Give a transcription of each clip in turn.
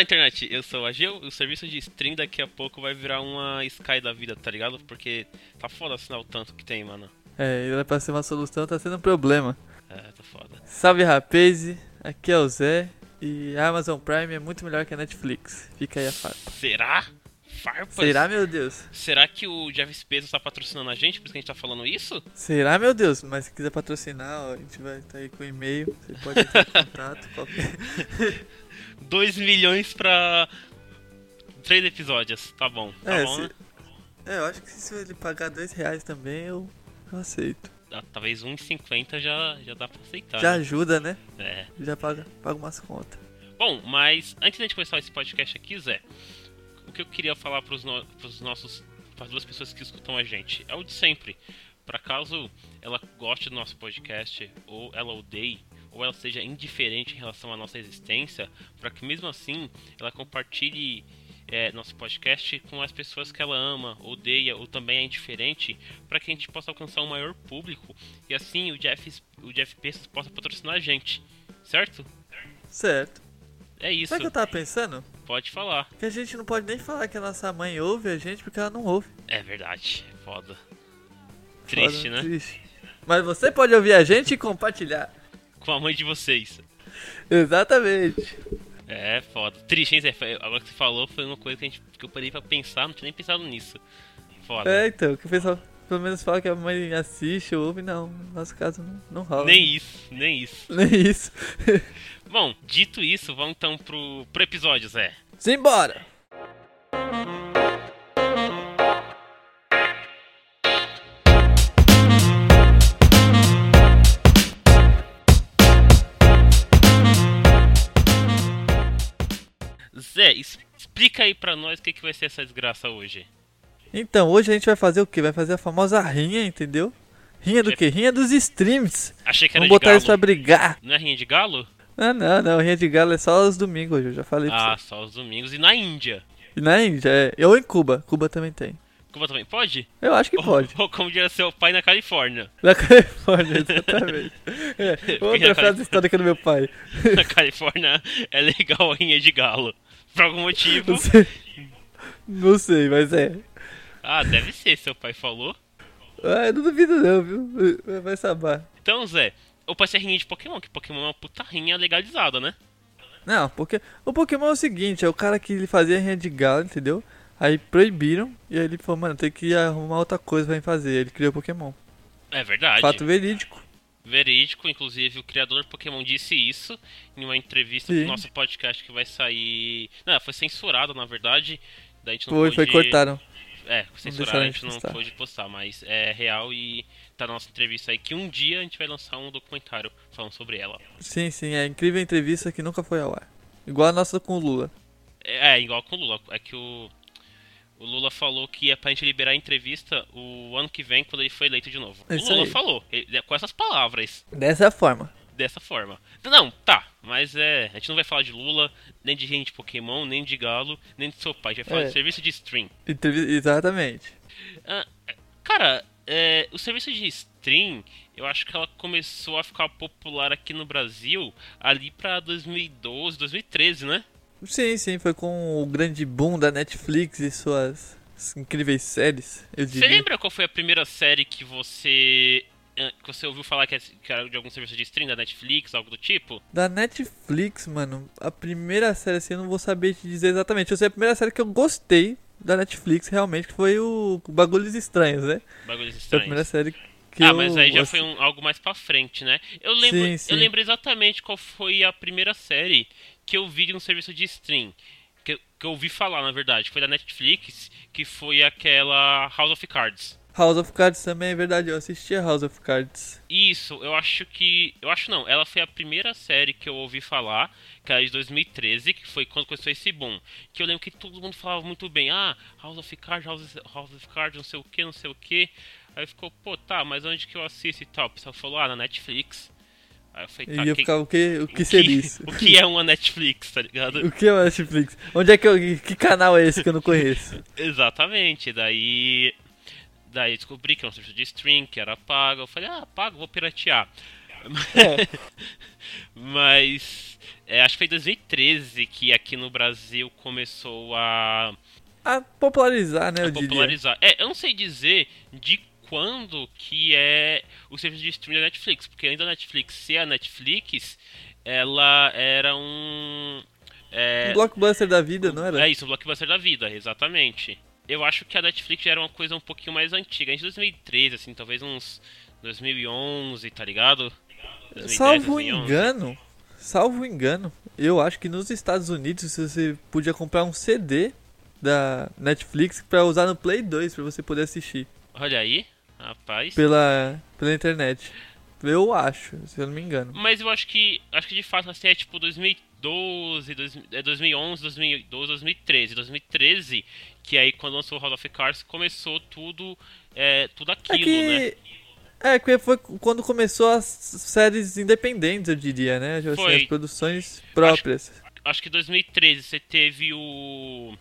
Fala internet, eu sou o Agil, o serviço de stream daqui a pouco vai virar uma Sky da vida, tá ligado? Porque tá foda assinar o tanto que tem, mano. É, ele pra ser uma solução, tá sendo um problema. É, tá foda. Salve rapaz, aqui é o Zé e a Amazon Prime é muito melhor que a Netflix. Fica aí a farpa. Será? Farpas? Será, meu Deus? Será que o Jeff Bezos tá patrocinando a gente, por isso que a gente tá falando isso? Será, meu Deus? Mas se quiser patrocinar, ó, a gente vai estar aí com e-mail. Você pode entrar em contato. Qualquer... 2 milhões pra. três episódios, tá bom. Tá é, bom, se... né? é, eu acho que se ele pagar dois reais também, eu, eu aceito. Ah, Talvez 1,50 já, já dá pra aceitar. Já né? ajuda, né? É. Já paga, paga umas contas. Bom, mas antes da gente começar esse podcast aqui, Zé, o que eu queria falar pros, no, pros nossos. para as duas pessoas que escutam a gente é o de sempre. Para caso ela goste do nosso podcast, ou ela odeie, ou ela seja indiferente em relação à nossa existência, para que mesmo assim ela compartilhe é, nosso podcast com as pessoas que ela ama, odeia ou também é indiferente, para que a gente possa alcançar um maior público e assim o Jeff, o Jeff Bezos possa patrocinar a gente, certo? Certo. É isso. Sabe o que eu tava pensando? Pode falar. Que a gente não pode nem falar que a nossa mãe ouve a gente porque ela não ouve. É verdade. Foda. Triste, Foda, né? Triste. Mas você pode ouvir a gente e compartilhar. Com a mãe de vocês. Exatamente. É, foda. Triste, hein, Zé? Agora que você falou, foi uma coisa que, a gente, que eu parei pra pensar, não tinha nem pensado nisso. Foda. É, então, que o pessoal pelo menos fala que a mãe assiste, ouve, não. No nosso caso não, não rola. Nem isso, nem isso. Nem isso. Bom, dito isso, vamos então pro, pro episódio, Zé. Simbora! Pra nós o que, que vai ser essa desgraça hoje. Então, hoje a gente vai fazer o quê? Vai fazer a famosa rinha, entendeu? Rinha do quê? Rinha dos streams. Achei que era Vamos de botar galo. eles pra brigar. Não é rinha de galo? Ah, não, não. Rinha de galo é só os domingos hoje, eu já falei pra Ah, você. só os domingos. E na Índia? E na Índia, é. Ou em Cuba. Cuba também tem. Cuba também pode? Eu acho que pode. Ou, ou como diria seu pai na Califórnia. Na Califórnia, exatamente. É, outra frase histórica do meu pai. na Califórnia é legal a rinha de galo. Por algum motivo. Não sei, não sei, mas é. Ah, deve ser, seu pai falou. Ah, eu não duvido não, viu? Vai saber. Então, Zé, ou pode ser rinha de Pokémon, que Pokémon é uma puta rinha legalizada, né? Não, porque o Pokémon é o seguinte, é o cara que ele fazia rinha de galo, entendeu? Aí proibiram, e aí ele falou, mano, tem que arrumar outra coisa pra mim fazer. Ele criou Pokémon. É verdade. Fato verídico. Verídico, inclusive o criador do Pokémon disse isso em uma entrevista Sim. pro nosso podcast que vai sair. Não, foi censurado na verdade. Daí a gente não Foi, foi, pôde- cortaram. É, censurado, a a gente não postar. pôde postar, mas é real e tá na nossa entrevista aí que um dia a gente vai lançar um documentário falando sobre ela. Sim, sim, é incrível entrevista que nunca foi ao ar. Igual a nossa com o Lula. É, é, igual com o Lula. É que o, o Lula falou que é pra gente liberar a entrevista o ano que vem, quando ele foi eleito de novo. É o isso Lula aí. falou, ele- com essas palavras, Dessa forma. dessa forma. Não, tá, mas é. A gente não vai falar de Lula, nem de gente de Pokémon, nem de Galo, nem de seu pai. A gente vai falar É. de serviço de stream. Entrevi- Exatamente. Ah, cara, é, o serviço de stream, eu acho que ela começou a ficar popular aqui no Brasil ali pra 2012, 2013, né? Sim, sim, foi com o grande boom da Netflix e suas incríveis séries, eu Você diria. lembra qual foi a primeira série que você. eh, que você ouviu falar que é- que era de algum serviço de stream da Netflix, algo do tipo? Da Netflix, mano, a primeira série assim, eu não vou saber te dizer exatamente. Eu sei a primeira série que eu gostei da Netflix, realmente, que foi o Bagulhos Estranhos, né? Bagulhos Foi a primeira estranhos. série que Ah, eu... mas aí já foi um- algo mais pra frente, né? Eu lembro, Sim, sim. eu lembro exatamente qual foi a primeira série que eu vi de um serviço de stream. Que, eu- que eu ouvi falar, na verdade. Foi da Netflix, que foi aquela House of Cards. House of Cards também, é verdade, eu assistia House of Cards. Isso, eu acho que. Eu acho não, ela foi a primeira série que eu ouvi falar, que era de 2013, que foi quando começou esse boom. Que eu lembro que todo mundo falava muito bem, ah, House of Cards, House, House of Cards, não sei o que, não sei o que. Aí ficou, pô, tá, mas onde que eu assisto e tal? O pessoal falou, ah, na Netflix. Aí eu falei, tá, que- ficava, o que, o que o seria isso? O que é uma Netflix, tá ligado? O que é a Netflix? Onde é que eu... Que canal é esse que eu não conheço? Exatamente, daí. Daí descobri que era um serviço de stream, que era pago. Eu falei, ah, pago, vou piratear. É. Mas é, acho que foi em 2013 que aqui no Brasil começou a, A popularizar, né, a eu diria. popularizar. É, eu não sei dizer de quando que é o serviço de streaming da Netflix, porque ainda a Netflix, se é a Netflix, ela era um. É, Um blockbuster da vida, não era? é isso, o blockbuster da vida, exatamente. Eu acho que a Netflix já era uma coisa um pouquinho mais antiga, de 2013, assim, talvez uns 2011, tá ligado? 2010, Salvo 2011. engano, salvo engano, eu acho que nos Estados Unidos você podia comprar um CD da Netflix pra usar no Play 2 pra você poder assistir Olha aí, rapaz. pela, pela internet. Eu acho, se eu não me engano. Mas eu acho que acho que de fato assim é tipo 2012, 2000 é 2011, 2012, 2013, 2013 que aí quando lançou o House of Cards começou tudo é, tudo É aquilo, né? que. É, que foi quando começou as séries independentes, eu diria, né? Tipo assim, as produções próprias. Acho que 2013 você teve o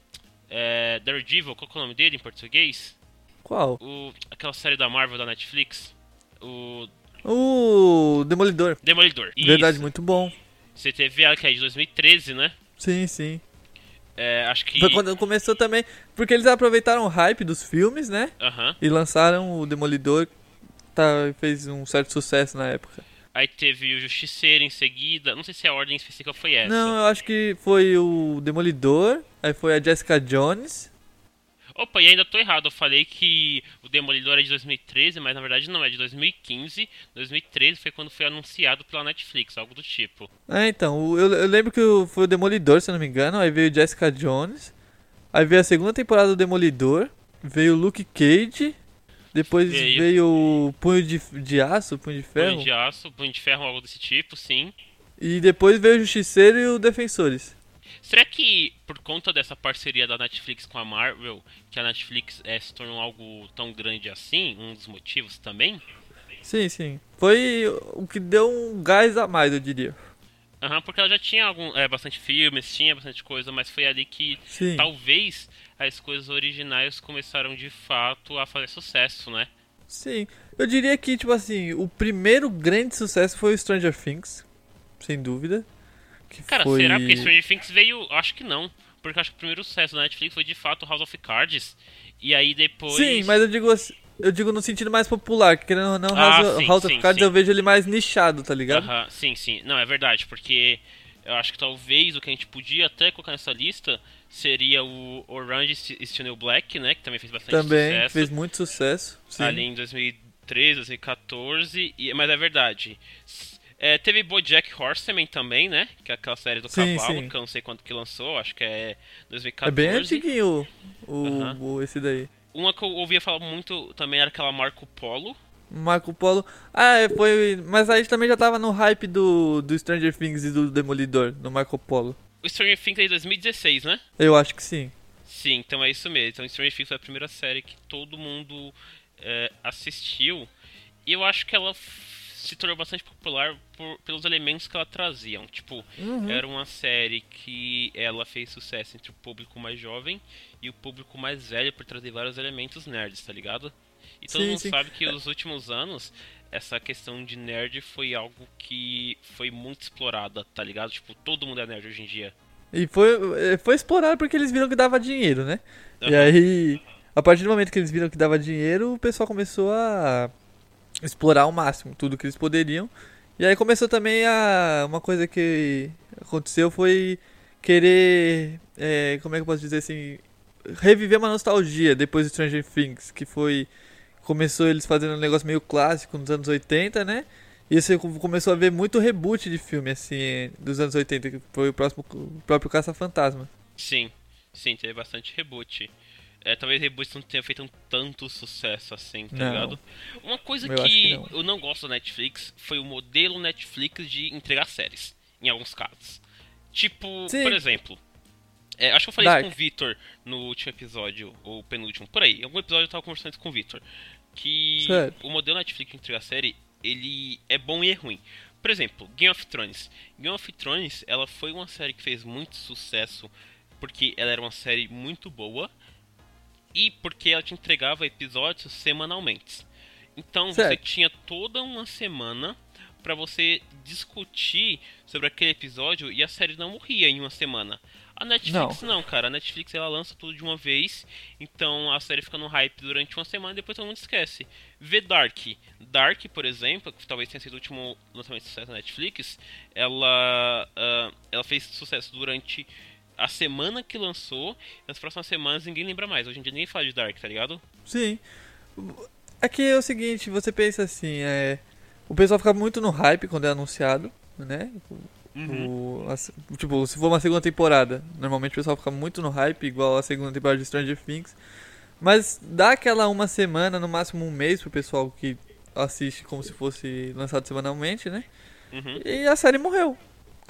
é, Daredevil, qual que é o nome dele em português? Qual? O, aquela série da Marvel da Netflix, o O Demolidor. Demolidor. Verdade, Isso. muito bom. Você teve ela que é de 2013, né? Sim, sim. É, acho que Foi quando começou também. Porque eles aproveitaram o hype dos filmes, né? Aham. E lançaram o Demolidor. Tá, fez um certo sucesso na época. Aí teve o Justiceiro em seguida. Não sei se a ordem específica foi essa. Não, eu acho que foi o Demolidor. Aí foi a Jessica Jones. Opa, e ainda tô errado. Eu falei que o Demolidor é de 2013, mas na verdade não, é de 2015. 2013 foi quando foi anunciado pela Netflix, algo do tipo. É, então, eu, eu lembro que foi o Demolidor, se eu não me engano. Aí veio Jessica Jones. Aí veio a segunda temporada do Demolidor. Veio Luke Cage. Depois Veio. veio o Punho de, de Aço, Punho de Ferro. Punho de aço, punho de ferro, algo desse tipo, sim. E depois veio o Justiceiro e o Defensores. Será que por conta dessa parceria da Netflix com a Marvel, que a Netflix eh, se tornou algo tão grande assim, um dos motivos também? Sim, sim. Foi o que deu um gás a mais, eu diria. Aham, porque ela já tinha algum, eh, bastante filmes, tinha bastante coisa, mas foi ali que Sim. talvez as coisas originais começaram de fato a fazer sucesso, né? Sim. Eu diria que, tipo assim, o primeiro grande sucesso foi o Stranger Things. Sem dúvida. Que Cara, foi... será que Stranger Things veio? Acho que não. Porque acho que o primeiro sucesso da Netflix foi de fato House of Cards. E aí depois. Sim, mas eu digo assim, eu digo no sentido mais popular, que querendo ou não, Ah, House, sim, House sim, of Cards sim. eu vejo ele mais nichado, tá ligado? Aham, sim, sim. Não, é verdade, porque eu acho que talvez o que a gente podia até colocar nessa lista seria o Orange is the New Black, né? Que também fez bastante Também sucesso. fez muito sucesso. Sim. ali em 2013, 2014. E, mas é verdade. É, teve Bojack Horseman também, né? Que é aquela série do Sim, cavalo, sim. que eu não sei quando que lançou, acho que é 2014. É bem antiguinho o, esse daí. Uma que eu ouvia falar muito também era aquela Marco Polo. Marco Polo. Ah, é, foi. Mas aí também já tava no hype do, do Stranger Things e do Demolidor, no Marco Polo. O Stranger Things é de 2016, né? Eu acho que sim. Sim, então é isso mesmo. Então Stranger Things foi a primeira série que todo mundo é, assistiu. E eu acho que ela se tornou bastante popular por- pelos elementos que ela trazia. Tipo, Uhum. era uma série que ela fez sucesso entre o público mais jovem e o público mais velho por trazer vários elementos nerds, tá ligado? E todo Sim, mundo sim. sabe que nos últimos anos essa questão de nerd foi algo que foi muito explorada, tá ligado? Tipo, todo mundo é nerd hoje em dia. E foi, eh, foi explorado porque eles viram que dava dinheiro, né? E Aham. aí, a partir do momento que eles viram que dava dinheiro, o pessoal começou a explorar ao máximo tudo que eles poderiam. E aí começou também a. Uma coisa que aconteceu foi querer. eh, como é que eu posso dizer assim? Reviver uma nostalgia depois do Stranger Things, que foi. Começou eles fazendo um negócio meio clássico nos anos 80, né? E você co- começou a ver muito reboot de filme, assim, dos anos 80, que foi o, próximo, o próprio Caça-Fantasma. Sim, sim, teve bastante reboot. É, talvez reboot não tenha feito um tanto sucesso assim, tá Não. ligado? Uma coisa Eu que, que não. eu não gosto da Netflix foi o modelo Netflix de entregar séries, em alguns casos. Tipo, Sim. por exemplo, é, acho que eu falei Dark. isso com o Vitor no último episódio, ou penúltimo, por aí. Em algum episódio eu tava conversando isso com o Vitor. Que o modelo Netflix de entregar série, ele é bom e é ruim. Por exemplo, Game of Thrones. Game of Thrones, ela foi uma série que fez muito sucesso porque ela era uma série muito boa e porque ela te entregava episódios semanalmente. Então você Certo. tinha toda uma semana para você discutir sobre aquele episódio e a série não morria em uma semana. A Netflix não. não, cara. A Netflix ela lança tudo de uma vez, então a série fica no hype durante uma semana e depois todo mundo esquece. Vê Dark. Dark, por exemplo, que talvez tenha sido o último lançamento de sucesso da Netflix, ela, uh, ela fez sucesso durante a semana que lançou, nas próximas semanas ninguém lembra mais. Hoje em dia ninguém fala de Dark, tá ligado? Sim. Aqui é o seguinte, você pensa assim, é. O pessoal fica muito no hype quando é anunciado, né? Uhum. O, a, tipo, se for uma segunda temporada, normalmente o pessoal fica muito no hype, igual a segunda temporada de Stranger Things. Mas dá aquela uma semana, no máximo um mês pro pessoal que assiste como se fosse lançado semanalmente, né? Uhum. E a série morreu.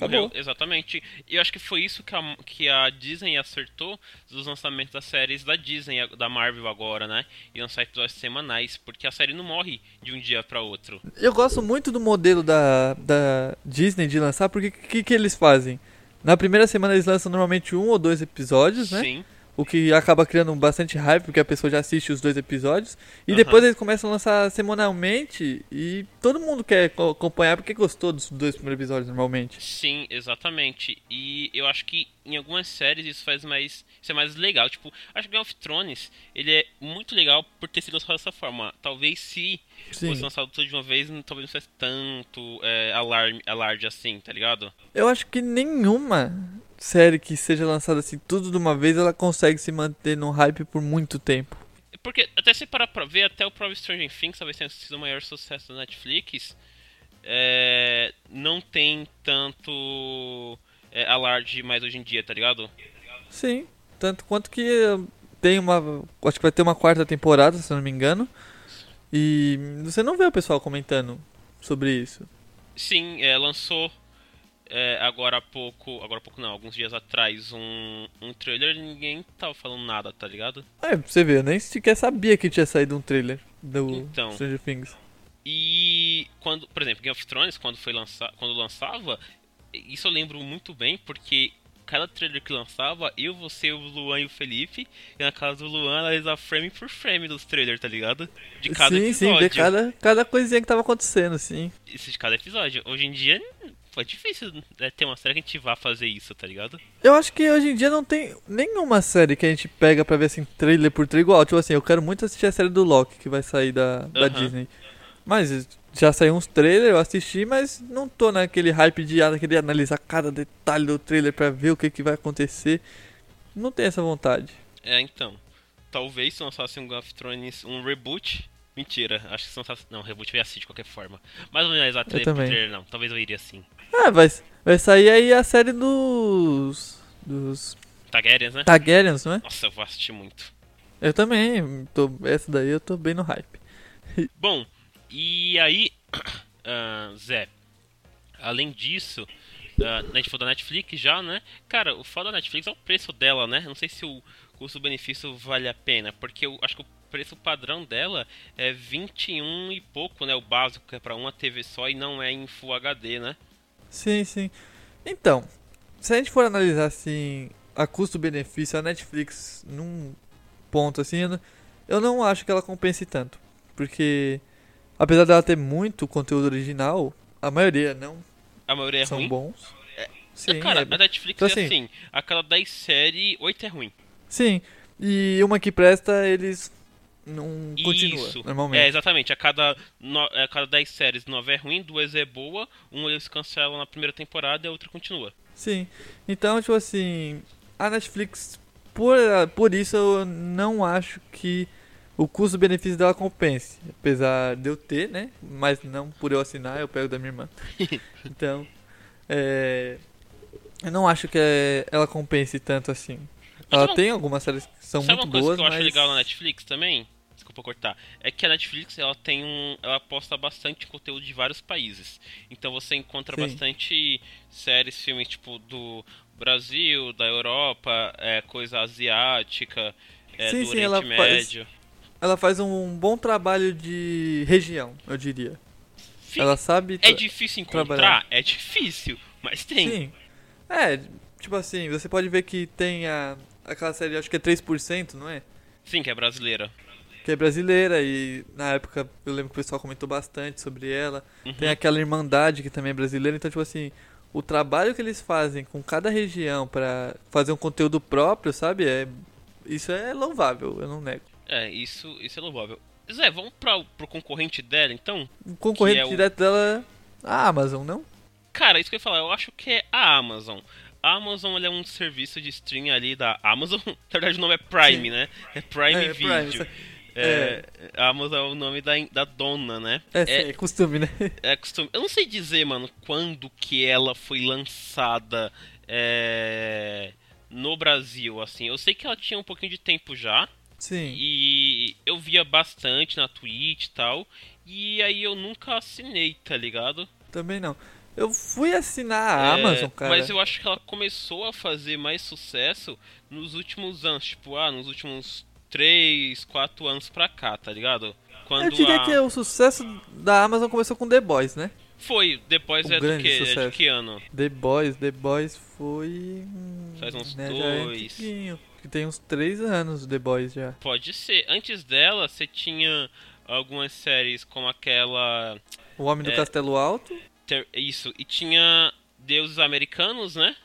Acabou. exatamente. E eu acho que foi isso que a, que a Disney acertou dos lançamentos das séries da Disney, da Marvel agora, né? E lançar episódios semanais, porque a série não morre de um dia para outro. Eu gosto muito do modelo da, da Disney de lançar, porque o que, que eles fazem? Na primeira semana eles lançam normalmente um ou dois episódios, né? Sim o que acaba criando bastante hype, porque a pessoa já assiste os dois episódios. E uhum. depois eles começam a lançar semanalmente e todo mundo quer acompanhar porque gostou dos dois primeiros episódios normalmente. Sim, exatamente. E eu acho que em algumas séries isso faz mais. Isso é mais legal. Tipo, acho que Game of Thrones ele é muito legal por ter sido lançado dessa forma. Talvez se Sim. fosse lançado tudo de uma vez, talvez não fosse tanto é, alarme, alarde assim, tá ligado? Eu acho que nenhuma série que seja lançada assim tudo de uma vez, ela consegue se manter no hype por muito tempo. Porque até se parar pra ver, até o próprio Stranger Things talvez tenha sido o maior sucesso da Netflix, é, não tem tanto é, alarde mais hoje em dia, tá ligado? Sim, tanto quanto que tem uma. Acho que vai ter uma quarta temporada, se eu não me engano. E você não vê o pessoal comentando sobre isso. Sim, é, lançou é, agora há pouco, agora há pouco não, alguns dias atrás, um, um trailer e ninguém tava falando nada, tá ligado? É, você vê, eu nem sequer sabia que tinha saído um trailer do então, Stranger Things. E quando, por exemplo, Game of Thrones, quando foi lançar, quando lançava, isso eu lembro muito bem, porque cada trailer que lançava, eu, você, o Luan e o Felipe, e na casa do Luan, analisava frame por frame dos trailers, tá ligado? De cada sim, episódio. Sim, ver cada, cada coisinha que tava acontecendo, sim. Isso de cada episódio. Hoje em dia, é difícil né, ter uma série que a gente vá fazer isso, tá ligado? Eu acho que hoje em dia não tem nenhuma série que a gente pega pra ver assim, trailer por trailer igual. Tipo assim, eu quero muito assistir a série do Loki que vai sair da, da uhum. Disney. Mas já saiu uns trailers, eu assisti, mas não tô naquele hype de querer analisar cada detalhe do trailer pra ver o que, que vai acontecer. Não tenho essa vontade. É, então. Talvez se lançasse um Game of Thrones, um reboot, Mentira, acho que se lançasse. Não, reboot eu ia assistir de qualquer forma. Mas não ia analisar trailer, trailer, não. Talvez eu iria sim. Ah, vai, vai sair aí a série dos. dos. Targaryens, né? Targaryens, não é? Nossa, eu vou assistir muito. Eu também, tô, essa daí eu tô bem no hype. Bom, e aí, uh, Zé, além disso, uh, a gente falou da Netflix já, né? Cara, o foda da Netflix é o preço dela, né? Não sei se o custo-benefício vale a pena, porque eu acho que o preço padrão dela é 21 e pouco, né? O básico que é para uma TV só e não é em Full HD, né? Sim, sim. Então, se a gente for analisar assim a custo-benefício, a Netflix num ponto assim, eu não acho que ela compense tanto, porque apesar dela ter muito conteúdo original, a maioria não. A maioria é são ruim? bons. É, Sim, cara, é... a Netflix então, é assim, assim, a cada 10 séries, 8 é ruim. Sim, e uma que presta, eles não continua Isso. normalmente. É, exatamente. A cada, no, a cada 10 séries, 9 é ruim, duas é boa, uma eles cancelam na primeira temporada e a outra continua. Sim. Então, tipo assim, a Netflix, por, por isso eu não acho que o custo-benefício dela compense. Apesar de eu ter, né? Mas não por eu assinar, eu pego da minha irmã. então, é, eu não acho que ela compense tanto assim. Ela tem algumas séries que são muito boas, mas... Sabe uma coisa que eu mas... acho legal na Netflix também? Desculpa cortar, é que a Netflix ela tem um, ela posta bastante conteúdo de vários países. Então você encontra Sim. bastante séries, filmes tipo do Brasil, da Europa, é, coisa asiática, é, sim, do sim, Oriente ela Médio. Faz, ela faz um bom trabalho de região, eu diria. Sim, ela sabe. É difícil encontrar, trabalhar. é difícil, mas tem. Sim. É, tipo assim, você pode ver que tem a, aquela série, acho que é 3%, não é? Sim, que é brasileira que é brasileira e na época eu lembro que o pessoal comentou bastante sobre ela. Uhum. Tem aquela Irmandade que também é brasileira, então tipo assim, o trabalho que eles fazem com cada região pra fazer um conteúdo próprio, sabe? É isso é louvável, eu não nego. É, isso, isso é louvável. Zé, vamos pra, pro concorrente dela, então? O concorrente é o- direto dela é a Amazon, não? Cara, isso que eu ia falar, eu acho que é a Amazon. A Amazon é um serviço de stream ali da Amazon. Na verdade, o nome é Prime, Sim. né? É Prime É, Video. Prime, É, a Amazon é o nome da, da dona, né? É, sim, é costume, né? é costume. Eu não sei dizer, mano, quando que ela foi lançada é, no Brasil, assim. Eu sei que ela tinha um pouquinho de tempo já. Sim. E eu via bastante na Twitch e tal. E aí eu nunca assinei, tá ligado? Também não. Eu fui assinar a É, Amazon, cara. Mas eu acho que ela começou a fazer mais sucesso nos últimos anos. Tipo, ah, nos últimos 3, 4 anos pra cá, tá ligado? Quando Eu diria a... que o sucesso da Amazon começou com The Boys, né? Foi, depois Um é do que? É de que ano? The Boys, The Boys foi. Faz uns né, é dois. antiguinho, que tem uns três anos The Boys já. Pode ser. Antes dela, você tinha algumas séries como aquela. O Homem do É. Castelo Alto, ter- Isso, e tinha Deuses Americanos, né?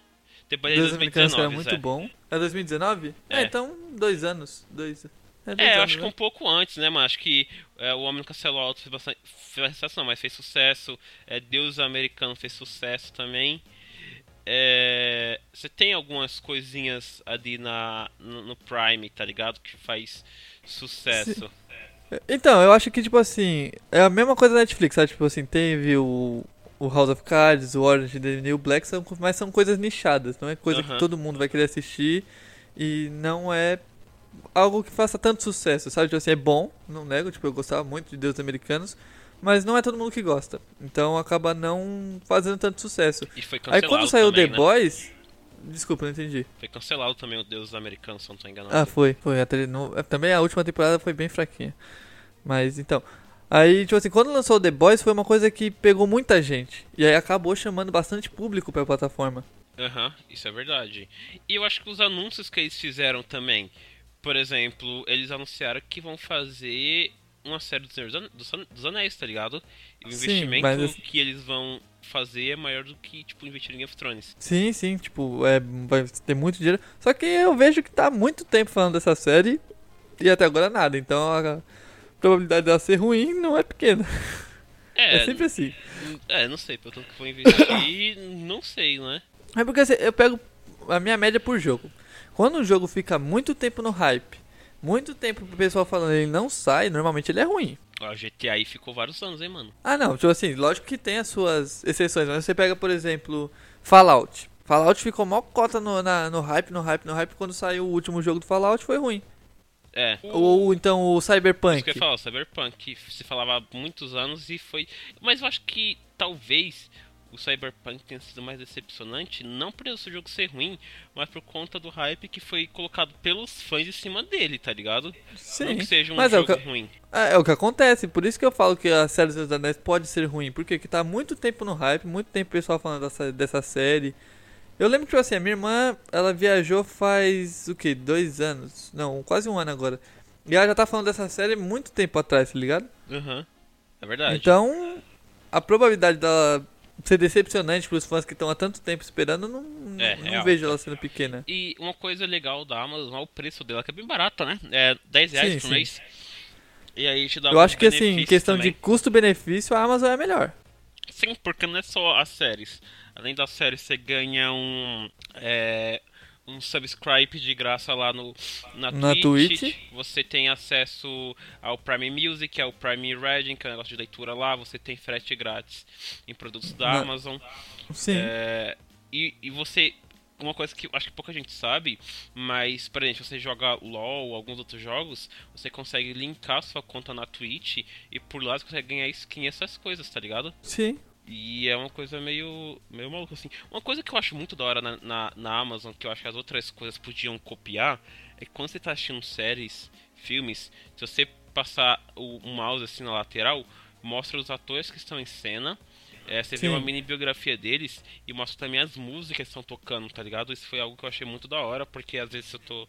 Depois de Deus Americanos que era 2019, muito Zé. bom. É 2019? É, É. então dois anos. Dois. É, dois É, eu anos, acho que né? um pouco antes, né, mano? Acho que é, o Homem no Castelo Alto fez bastante. Fez sucesso, não, mas fez sucesso. É, Deus Americano fez sucesso também. É, Você tem algumas coisinhas ali na, no, no Prime, tá ligado? Que faz sucesso. Então, eu acho que, tipo assim, é a mesma coisa da Netflix, sabe? Tipo assim, teve o, o House of Cards, o Orange the New Black, são, mas são coisas nichadas, não é coisa que todo mundo vai querer assistir e não é algo que faça tanto sucesso, sabe? Tipo assim, é bom, não nego, tipo, eu gostava muito de Deus Americanos, mas não é todo mundo que gosta, então acaba não fazendo tanto sucesso. E foi Aí cancelado. quando saiu também, The né? Boys, desculpa, não entendi. Foi cancelado também o Deus Americano, se não tô enganado. Ah, foi. Foi. A tele- no- Também a última temporada foi bem fraquinha. Mas então. Aí, tipo assim, quando lançou The Boys foi uma coisa que pegou muita gente. E aí acabou chamando bastante público pra plataforma. Aham, isso é verdade. E eu acho que os anúncios que eles fizeram também. Por exemplo, eles anunciaram que vão fazer uma série dos, Senhor Anéis, tá ligado? E o Sim, investimento mas assim- que eles vão fazer é maior do que, tipo, investir em Game of Thrones. Sim, sim, tipo, é, vai ter muito dinheiro. Só que eu vejo que tá há muito tempo falando dessa série e até agora nada. Então a probabilidade dela ser ruim não é pequena. É, É, sempre assim. é, não sei, pelo tanto que vou investir, não sei, né? É porque assim, eu pego a minha média por jogo. Quando um jogo fica muito tempo no hype, muito tempo pro pessoal falando ele não sai, normalmente ele é ruim. A GTA aí ficou vários anos, hein, mano? Ah, não, tipo assim, lógico que tem as suas exceções, mas você pega, por exemplo, Fallout. Fallout ficou mó cota no, na- no hype, no hype, no hype, quando saiu o último jogo do Fallout foi ruim. É. Ou então o Isso que eu Cyberpunk. ia falar, o Cyberpunk, que se falava há muitos anos e foi. Mas eu acho que talvez o Cyberpunk tenha sido mais decepcionante, não por esse jogo ser ruim, mas por conta do hype que foi colocado pelos fãs em cima dele, tá ligado? Não Sim, que seja um mas é o jogo que, ruim. é, é o que acontece, por isso que eu falo que a série dos Anéis pode ser ruim, porque que tá muito tempo no hype, muito tempo o pessoal falando dessa, dessa série. Eu lembro que, tipo assim, a minha irmã, ela viajou faz, o que, dois anos? Não, quase um ano agora. E ela já tá falando dessa série muito tempo atrás, tá ligado? Aham. É verdade. Então, a probabilidade dela ser decepcionante pros fãs que estão há tanto tempo esperando, não, É, não vejo ela sendo pequena. E uma coisa legal da Amazon é o preço dela, que é bem barato, né? É 10 reais Sim, por sim. mês. E aí te dá Eu acho que, assim, em questão também. de custo-benefício, a Amazon é melhor. Sim, porque não é só as séries. Além das séries, você ganha um. É, um subscribe de graça lá no, na, Na Twitch. Twitch. Você tem acesso ao Prime Music, ao Prime Reading, que é um negócio de leitura lá. Você tem frete grátis em produtos da Na- Amazon. Sim. É, e, e você. Uma coisa que acho que pouca gente sabe, mas, por exemplo, você joga LOL ou alguns outros jogos, você consegue linkar sua conta na Twitch e por lá você consegue ganhar skin e essas coisas, tá ligado? Sim. E é uma coisa meio, meio maluca, assim. Uma coisa que eu acho muito da hora na, na, na Amazon, que eu acho que as outras coisas podiam copiar, é que quando você tá assistindo séries, filmes, se você passar o, o mouse assim na lateral, mostra os atores que estão em cena, É, você Sim. vê uma mini biografia deles e mostra também as músicas que estão tocando, tá ligado? Isso foi algo que eu achei muito da hora, porque às vezes eu tô,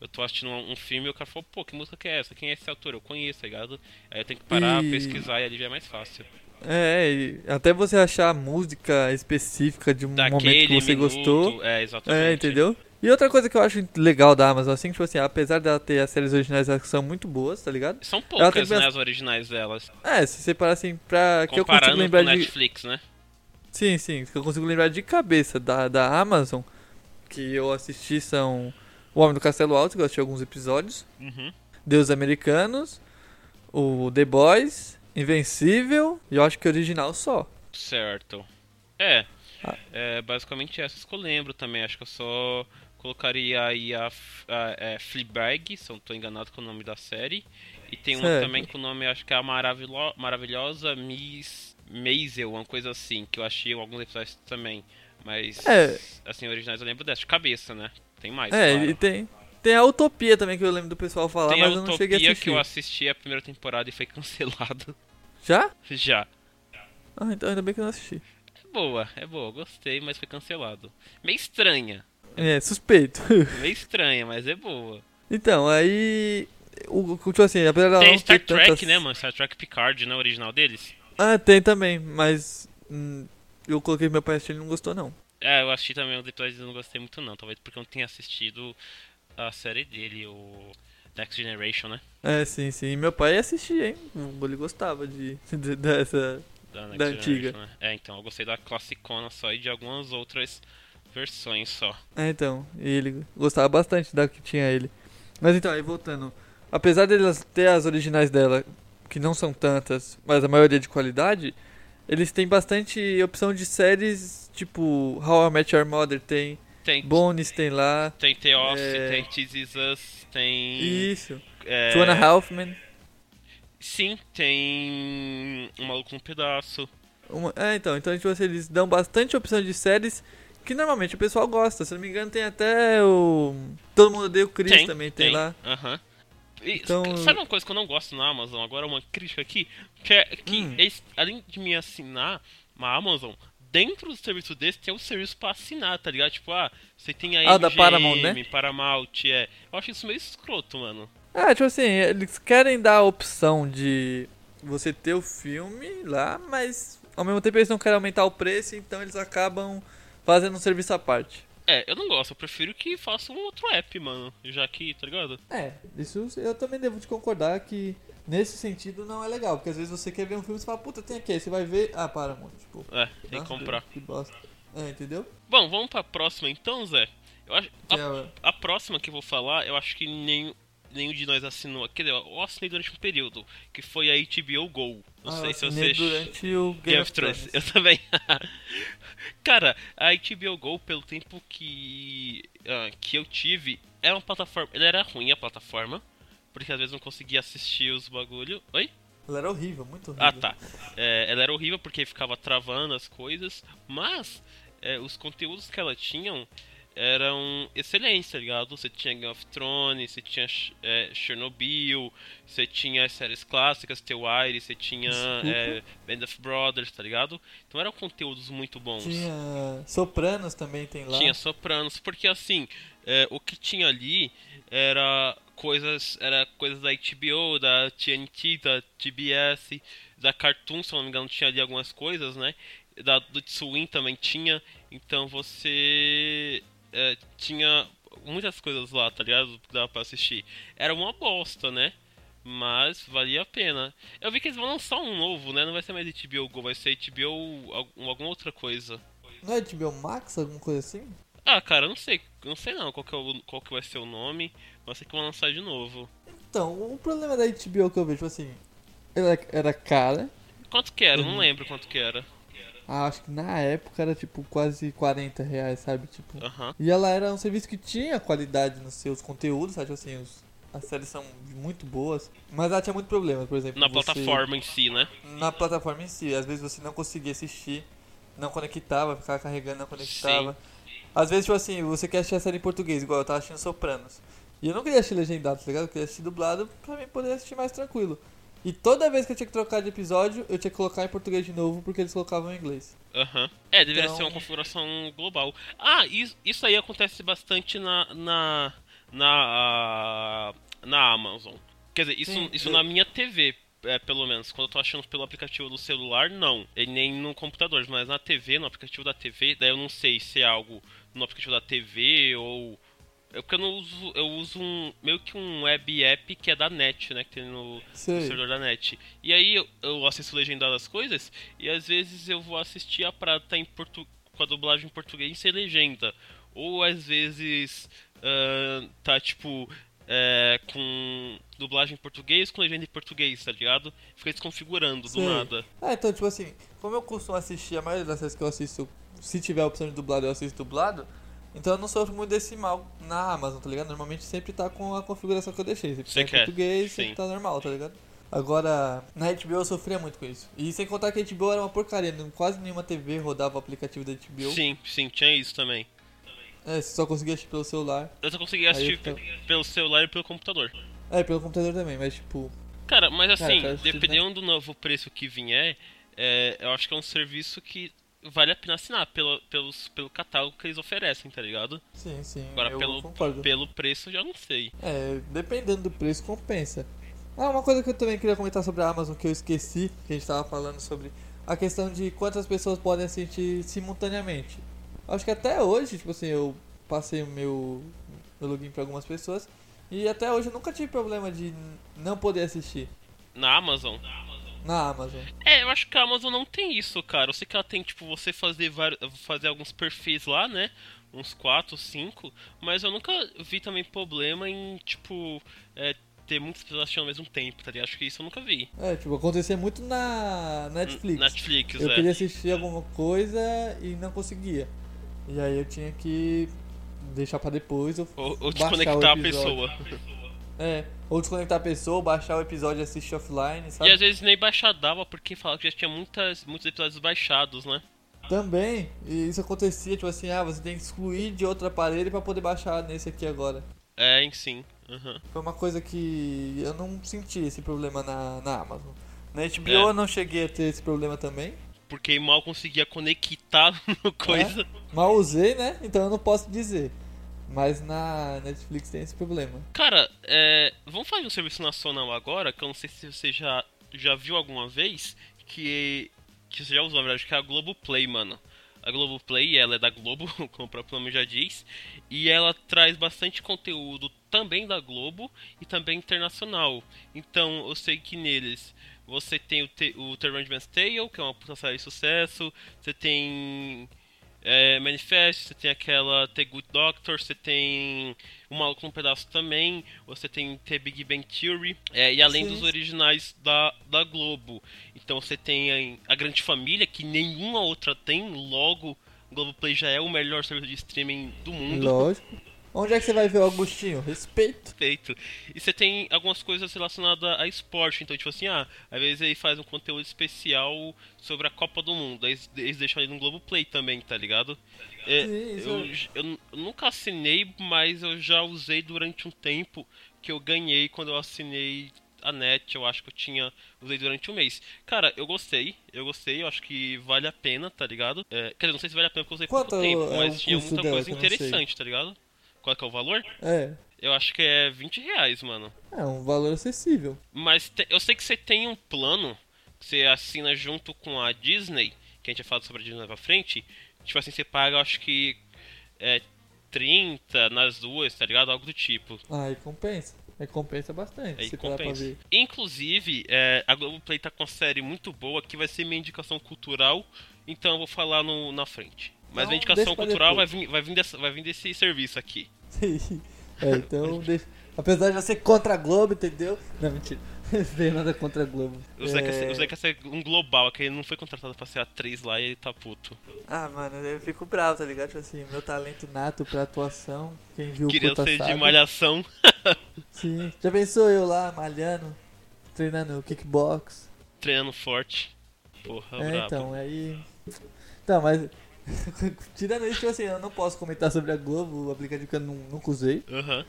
eu tô assistindo um, um filme e o cara falou, pô, que música que é essa? Quem é esse autor? Eu conheço, tá ligado? Aí eu tenho que parar, E- pesquisar e ali já é mais fácil. É, e até você achar a música específica de um momento Daquele que você minuto, gostou. É, exatamente. É, entendeu? E outra coisa que eu acho legal da Amazon, assim, tipo assim, apesar dela ter as séries originais elas que são muito boas, tá ligado? São poucas, né, as originais delas. É, se separar assim, pra que eu consigo Comparando lembrar com de. Netflix, né? Sim, sim, que eu consigo lembrar de cabeça da, da Amazon, que eu assisti são O Homem do Castelo Alto, que eu assisti alguns episódios, Uhum. Deus Americanos, o The Boys, Invencível, e eu acho que original só. Certo. É. Ah. É basicamente essas que eu lembro também. Acho que eu só colocaria aí a, a é, Fleabag, se eu não tô enganado com o nome da série. E tem uma Certo. também com o nome, acho que é a Maravilo maravilhosa Miss Maisel, uma coisa assim, que eu achei em alguns episódios também. Mas, É. assim, originais eu lembro dessa, de cabeça, né? Tem mais, é, claro. e tem, tem a Utopia também, que eu lembro do pessoal falar, Tem a mas eu não cheguei a Utopia assistir. que eu assisti a primeira temporada e foi cancelado. Já? Já. Ah, então ainda bem que eu não assisti. É boa, é boa, gostei, mas foi cancelado. Meio estranha. É, suspeito. Meio estranha, mas é boa. então, aí. O, tipo assim, apesar dela Tem Star Trek, tantas... né, mano? Star Trek Picard, né? O original deles. Ah, tem também, mas. hum, eu coloquei meu pai assistir e ele não gostou, não. É, eu assisti também os episódios e não gostei muito, não. Talvez porque eu não tenha assistido a série dele, o Next Generation, né? É, sim, sim. E meu pai assistia, hein? Ele gostava de, de- dessa. Da, Da antiga. Né? É, então, eu gostei da classicona só e de algumas outras versões só. É, então. E ele gostava bastante da que tinha ele. Mas então, aí voltando. Apesar delas ter as originais dela, que não são tantas, mas a maioria de qualidade, eles têm bastante opção de séries, tipo How I Met Your Mother tem, Tem, Bones tem lá. tem The Office, É. tem This Is Us, tem... Isso. é, Two and a Half Men. Sim, tem Um Maluco no Pedaço. Uma- É, então, então tipo assim, eles dão bastante opção de séries que normalmente o pessoal gosta. Se não me engano, tem até o. Todo mundo odeia o Chris Tem, também, tem, lá. Aham. E, Então- Sabe uma coisa que eu não gosto na Amazon? Agora uma crítica aqui. Que é que Hum. eles, além de me assinar uma Amazon, dentro do serviço desse tem um serviço pra assinar, tá ligado? Tipo, ah, você tem a Ah, da MGM, Paramount, né? Paramount, é. Eu acho isso meio escroto, mano. É, tipo assim, eles querem dar a opção de você ter o filme lá, mas ao mesmo tempo eles não querem aumentar o preço, então eles acabam fazendo um serviço à parte. É, eu não gosto, eu prefiro que faça um outro app, mano. Já que, tá ligado? É, isso eu também devo te concordar que nesse sentido não é legal, porque às vezes você quer ver um filme e você fala, puta, tem aqui, aí você vai ver, ah, para, mano, tipo, É, tem que comprar. Que bosta. É, entendeu? Bom, vamos pra próxima então, Zé. Eu acho, Que a, é- a próxima que eu vou falar, eu acho que nenhum, nenhum de nós assinou. Quer dizer, eu assinei durante um período, que foi a HBO Go. Não ah, sei se você. durante o Game of Thrones. Eu também. Cara, a HBO Go, pelo tempo que, ah, que eu tive, era uma plataforma. Ela era ruim a plataforma. Porque às vezes não conseguia assistir os bagulho. Oi? Ela era horrível, muito horrível. Ah, tá. É, ela era horrível porque ficava travando as coisas, mas é, os conteúdos que ela tinham eram excelentes, tá ligado? Você tinha Game of Thrones, você tinha é, Chernobyl, você tinha as séries clássicas, The Wire, você tinha é, Band of Brothers, tá ligado? Então eram conteúdos muito bons. Tinha Sopranos também tem lá. Tinha Sopranos, porque assim, é, o que tinha ali era coisas, era coisas da HBO, da TNT, da TBS, da Cartoon, se não me engano, tinha ali algumas coisas, né? Da do Swing também tinha, então você é, tinha muitas coisas lá, tá ligado? Que dava pra assistir. Era uma bosta, né? Mas valia a pena. Eu vi que eles vão lançar um novo, né? Não vai ser mais HBO Go, vai ser HBO algum- alguma outra coisa. Não é HBO Max, alguma coisa assim? Ah, cara, eu não sei. Não sei não qual que, é o, qual que vai ser o nome. Mas sei que vão lançar de novo. Então, o problema da HBO que eu vejo, tipo assim, ela era cara. Quanto que era? Eu Uhum. não lembro quanto que era. Ah, acho que na época era tipo quase 40 reais, sabe? Tipo. Aham. E ela era um serviço que tinha qualidade nos seus conteúdos, sabe? Tipo Assim, os- as séries são muito boas. Mas ela tinha muito problema, por exemplo. Na você- plataforma em si, né? Na plataforma em si. Às vezes você não conseguia assistir, não conectava, ficava carregando, não conectava. Às vezes, tipo assim, você quer assistir a série em português, igual eu tava assistindo Sopranos. E eu não queria assistir legendado, tá ligado? Eu queria assistir dublado pra mim poder assistir mais tranquilo. E toda vez que eu tinha que trocar de episódio, eu tinha que colocar em português de novo, porque eles colocavam em inglês. Aham. É, deveria Então- ser uma configuração global. Ah, isso, isso aí acontece bastante na. na. na, na Amazon. Quer dizer, isso, Sim, isso eu- na minha TV, é, pelo menos. Quando eu tô achando pelo aplicativo do celular, não. E nem no computador, mas na TV, no aplicativo da TV, daí eu não sei se é algo no aplicativo da TV ou. É porque eu não uso. Eu uso um. meio que um web app que é da net, né? Que tem no, no servidor da net. E aí eu, eu assisto legendado as coisas e às vezes eu vou assistir a pra tá em portu com a dublagem em português sem legenda. Ou às vezes ah, tá tipo é, com dublagem em português com legenda em português, tá ligado? Fica desconfigurando do nada. Ah, então, tipo assim, como eu costumo assistir, a maioria das vezes que eu assisto, se tiver a opção de dublado, eu assisto dublado. Então eu não sofro muito desse mal na Amazon, tá ligado? Normalmente sempre tá com a configuração que eu deixei. Sempre Você tá em quer, português, sim. sempre tá normal, tá ligado? Agora, na HBO eu sofria muito com isso. E sem contar que a HBO era uma porcaria, não- quase nenhuma TV rodava o aplicativo da HBO. Sim, sim, tinha isso também. É, você só conseguia assistir pelo celular. Eu só consegui Aí assistir eu pelo celular e pelo computador. É, pelo computador também, mas tipo. Cara, mas Cara, assim, quero assistir, dependendo do novo preço que vier, é, eu acho que é um serviço que vale a pena assinar pelo, pelos, pelo catálogo que eles oferecem, tá ligado? Sim, sim. Agora, pelo, concordo. pelo preço, eu já não sei. É, dependendo do preço, compensa. Ah, uma coisa que eu também queria comentar sobre a Amazon que eu esqueci, que a gente tava falando sobre a questão de quantas pessoas podem assistir simultaneamente. Acho que até hoje, tipo assim, eu passei o meu, meu login pra algumas pessoas e até hoje eu nunca tive problema de não poder assistir Na Amazon. na Amazon. É, eu acho que a Amazon não tem isso, cara. Eu sei que ela tem, tipo, você fazer, vari- fazer alguns perfis lá, né? Uns 4, 5. Mas eu nunca vi também problema em, tipo, é, ter muitas pessoas assistindo ao mesmo tempo, tá ligado? Acho que isso eu nunca vi. É, tipo, acontecia muito na Netflix. Netflix, Eu é. queria assistir alguma coisa e não conseguia. E aí eu tinha que deixar pra depois ou Ou, desconectar a pessoa. É, ou desconectar a pessoa, baixar o episódio e assistir offline, sabe? E às vezes nem baixar dava, porque falava que já tinha muitas, muitos episódios baixados, né? Também, e isso acontecia, tipo assim, ah, você tem que excluir de outro aparelho pra poder baixar nesse aqui agora. É, em sim. Uhum. Foi uma coisa que eu não senti esse problema na, na Amazon. Na HBO É. eu não cheguei a ter esse problema também. Porque mal conseguia conectar no coisa. É, mal usei, né? Então eu não posso dizer. Mas na Netflix tem esse problema. Cara, é, vamos de um serviço nacional agora, que eu não sei se você já, já viu alguma vez, que, que você já usou, na verdade, que é a Globoplay, mano. A Globoplay, ela é da Globo, como o próprio nome já diz, e ela traz bastante conteúdo também da Globo e também internacional. Então, eu sei que neles você tem o, o The Handmaid's Tale, que é uma puta série de sucesso, você tem é, Manifest, você tem aquela The Good Doctor, você tem O Maluco num Pedaço também, você tem The Big Bang Theory, é, e além Sim. dos originais da, da Globo. Então você tem a, a Grande Família, que nenhuma outra tem, logo Globoplay já é o melhor serviço de streaming do mundo. Lógico. Onde é que você vai ver o Augustinho? Respeito. Perfeito. E você tem algumas coisas relacionadas a esporte. Então, tipo assim, ah, às vezes ele faz um conteúdo especial sobre a Copa do Mundo. Aí eles- deixam ele no Globoplay também, tá ligado? É, Sim, eu, eu, eu nunca assinei, mas eu já usei durante um tempo que eu ganhei quando eu assinei a net. Eu acho que eu tinha. Usei durante um mês. Cara, eu gostei. Eu gostei. Eu acho que vale a pena, tá ligado? É, quer dizer, não sei se vale a pena porque eu usei Quanto pouco tempo, é mas tinha muita dela, coisa interessante, tá ligado? Qual que é o valor? É. Eu acho que é 20 reais, mano. É um valor acessível. Mas te- eu sei que você tem um plano que você assina junto com a Disney, que a gente vai falar sobre a Disney pra frente. Tipo assim, você paga, eu acho que é 30 nas duas, tá ligado? Algo do tipo. Compensa. Aí compensa bastante, Aí se parar pra compensa. ver. Inclusive, é, a Globoplay tá com uma série muito boa que vai ser minha indicação cultural, então eu vou falar no, na frente. Mas Não, a indicação cultural vai vir, vai, vir dessa- vai vir desse serviço aqui. é, então deixa. Apesar de eu ser contra a Globo, entendeu? Não, mentira. Não tenho nada contra a Globo. O Zé, quer ser, É, o Zé quer ser um global, que ele não foi contratado pra ser atriz lá e ele tá puto. Ah, mano, eu fico bravo, tá ligado? Tipo assim, meu talento nato pra atuação. Quem viu Queria o ser de sabe. malhação. Sim. Já pensou eu lá, malhando, treinando kickbox? treinando forte. Porra, é, brabo. então, aí. Então, mas. Tirando isso, tipo assim, eu não posso comentar sobre a Globo, o aplicativo que eu nu- nunca usei. Aham.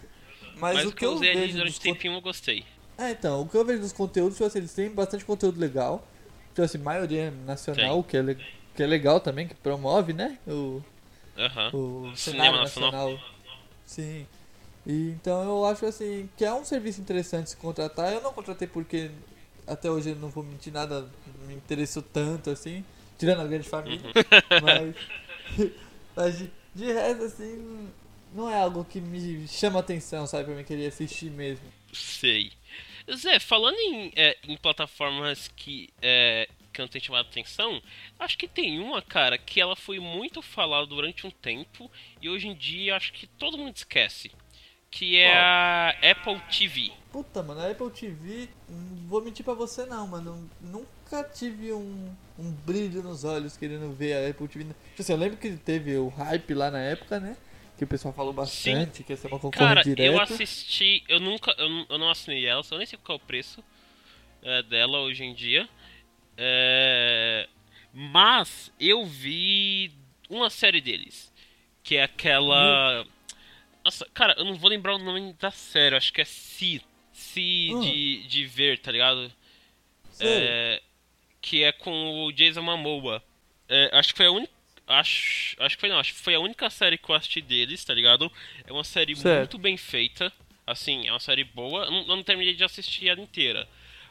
Mas, Mas, o que eu usei ali vejo durante tempinho eu gostei. É, então, o que eu vejo dos conteúdos, tipo assim, eles têm bastante conteúdo legal. Tipo assim, maioria nacional, que é, que é legal também, que promove, né? O, Aham. o Cinema cenário nacional. nacional. Sim. E, então eu acho assim que é um serviço interessante se contratar. Eu não contratei porque até hoje eu não vou mentir nada me interessou tanto assim, tirando a grande família. Mas, mas de, de resto assim não é algo que me chama atenção, sabe, pra mim querer assistir mesmo. Sei. Zé, falando em, é, em plataformas que, é, que não tem chamado atenção, acho que tem uma, cara, que ela foi muito falada durante um tempo e hoje em dia acho que todo mundo esquece. Que é a Apple TV. Puta, mano, a Apple TV, não vou mentir pra você não, mano. Nunca tive um, um brilho nos olhos querendo ver a Apple TV. Tipo assim, eu lembro que teve o hype lá na época, né? Que o pessoal falou bastante, que ia ser uma Cara, concorrente eu direta. assisti, eu nunca, eu, não- eu não assinei ela, eu nem sei qual é o preço é, dela hoje em dia. É, mas eu vi uma série deles, que é aquela. Nossa, cara, eu não vou lembrar o nome da série, acho que é Si. Si Hum. de, de ver, tá ligado? Sério? É, que é com o Jason Momoa. É, acho que foi a única. Acho, acho que foi não, acho que foi a única série que eu assisti deles, tá ligado? É uma série Certo. muito bem feita. Assim, é uma série boa. Eu não, eu não terminei de assistir ela inteira.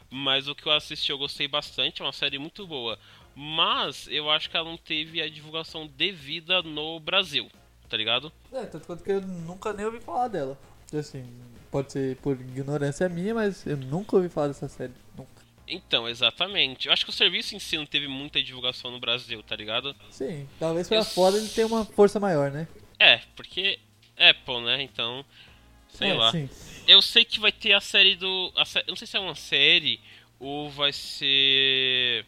Mas o que eu assisti eu gostei bastante, é uma série muito boa. Mas eu acho que ela não teve a divulgação devida no Brasil, tá ligado? É, tanto quanto que eu nunca nem ouvi falar dela. Assim, pode ser por ignorância minha, mas eu nunca ouvi falar dessa série. Nunca. Então, exatamente. Eu acho que o serviço em si não teve muita divulgação no Brasil, tá ligado? Sim, talvez pra Eu fora ele tenha uma força maior, né? É, porque Apple, né? Então, sei É, lá. Sim. Eu sei que vai ter a série do. A sé- eu não sei se é uma série ou vai ser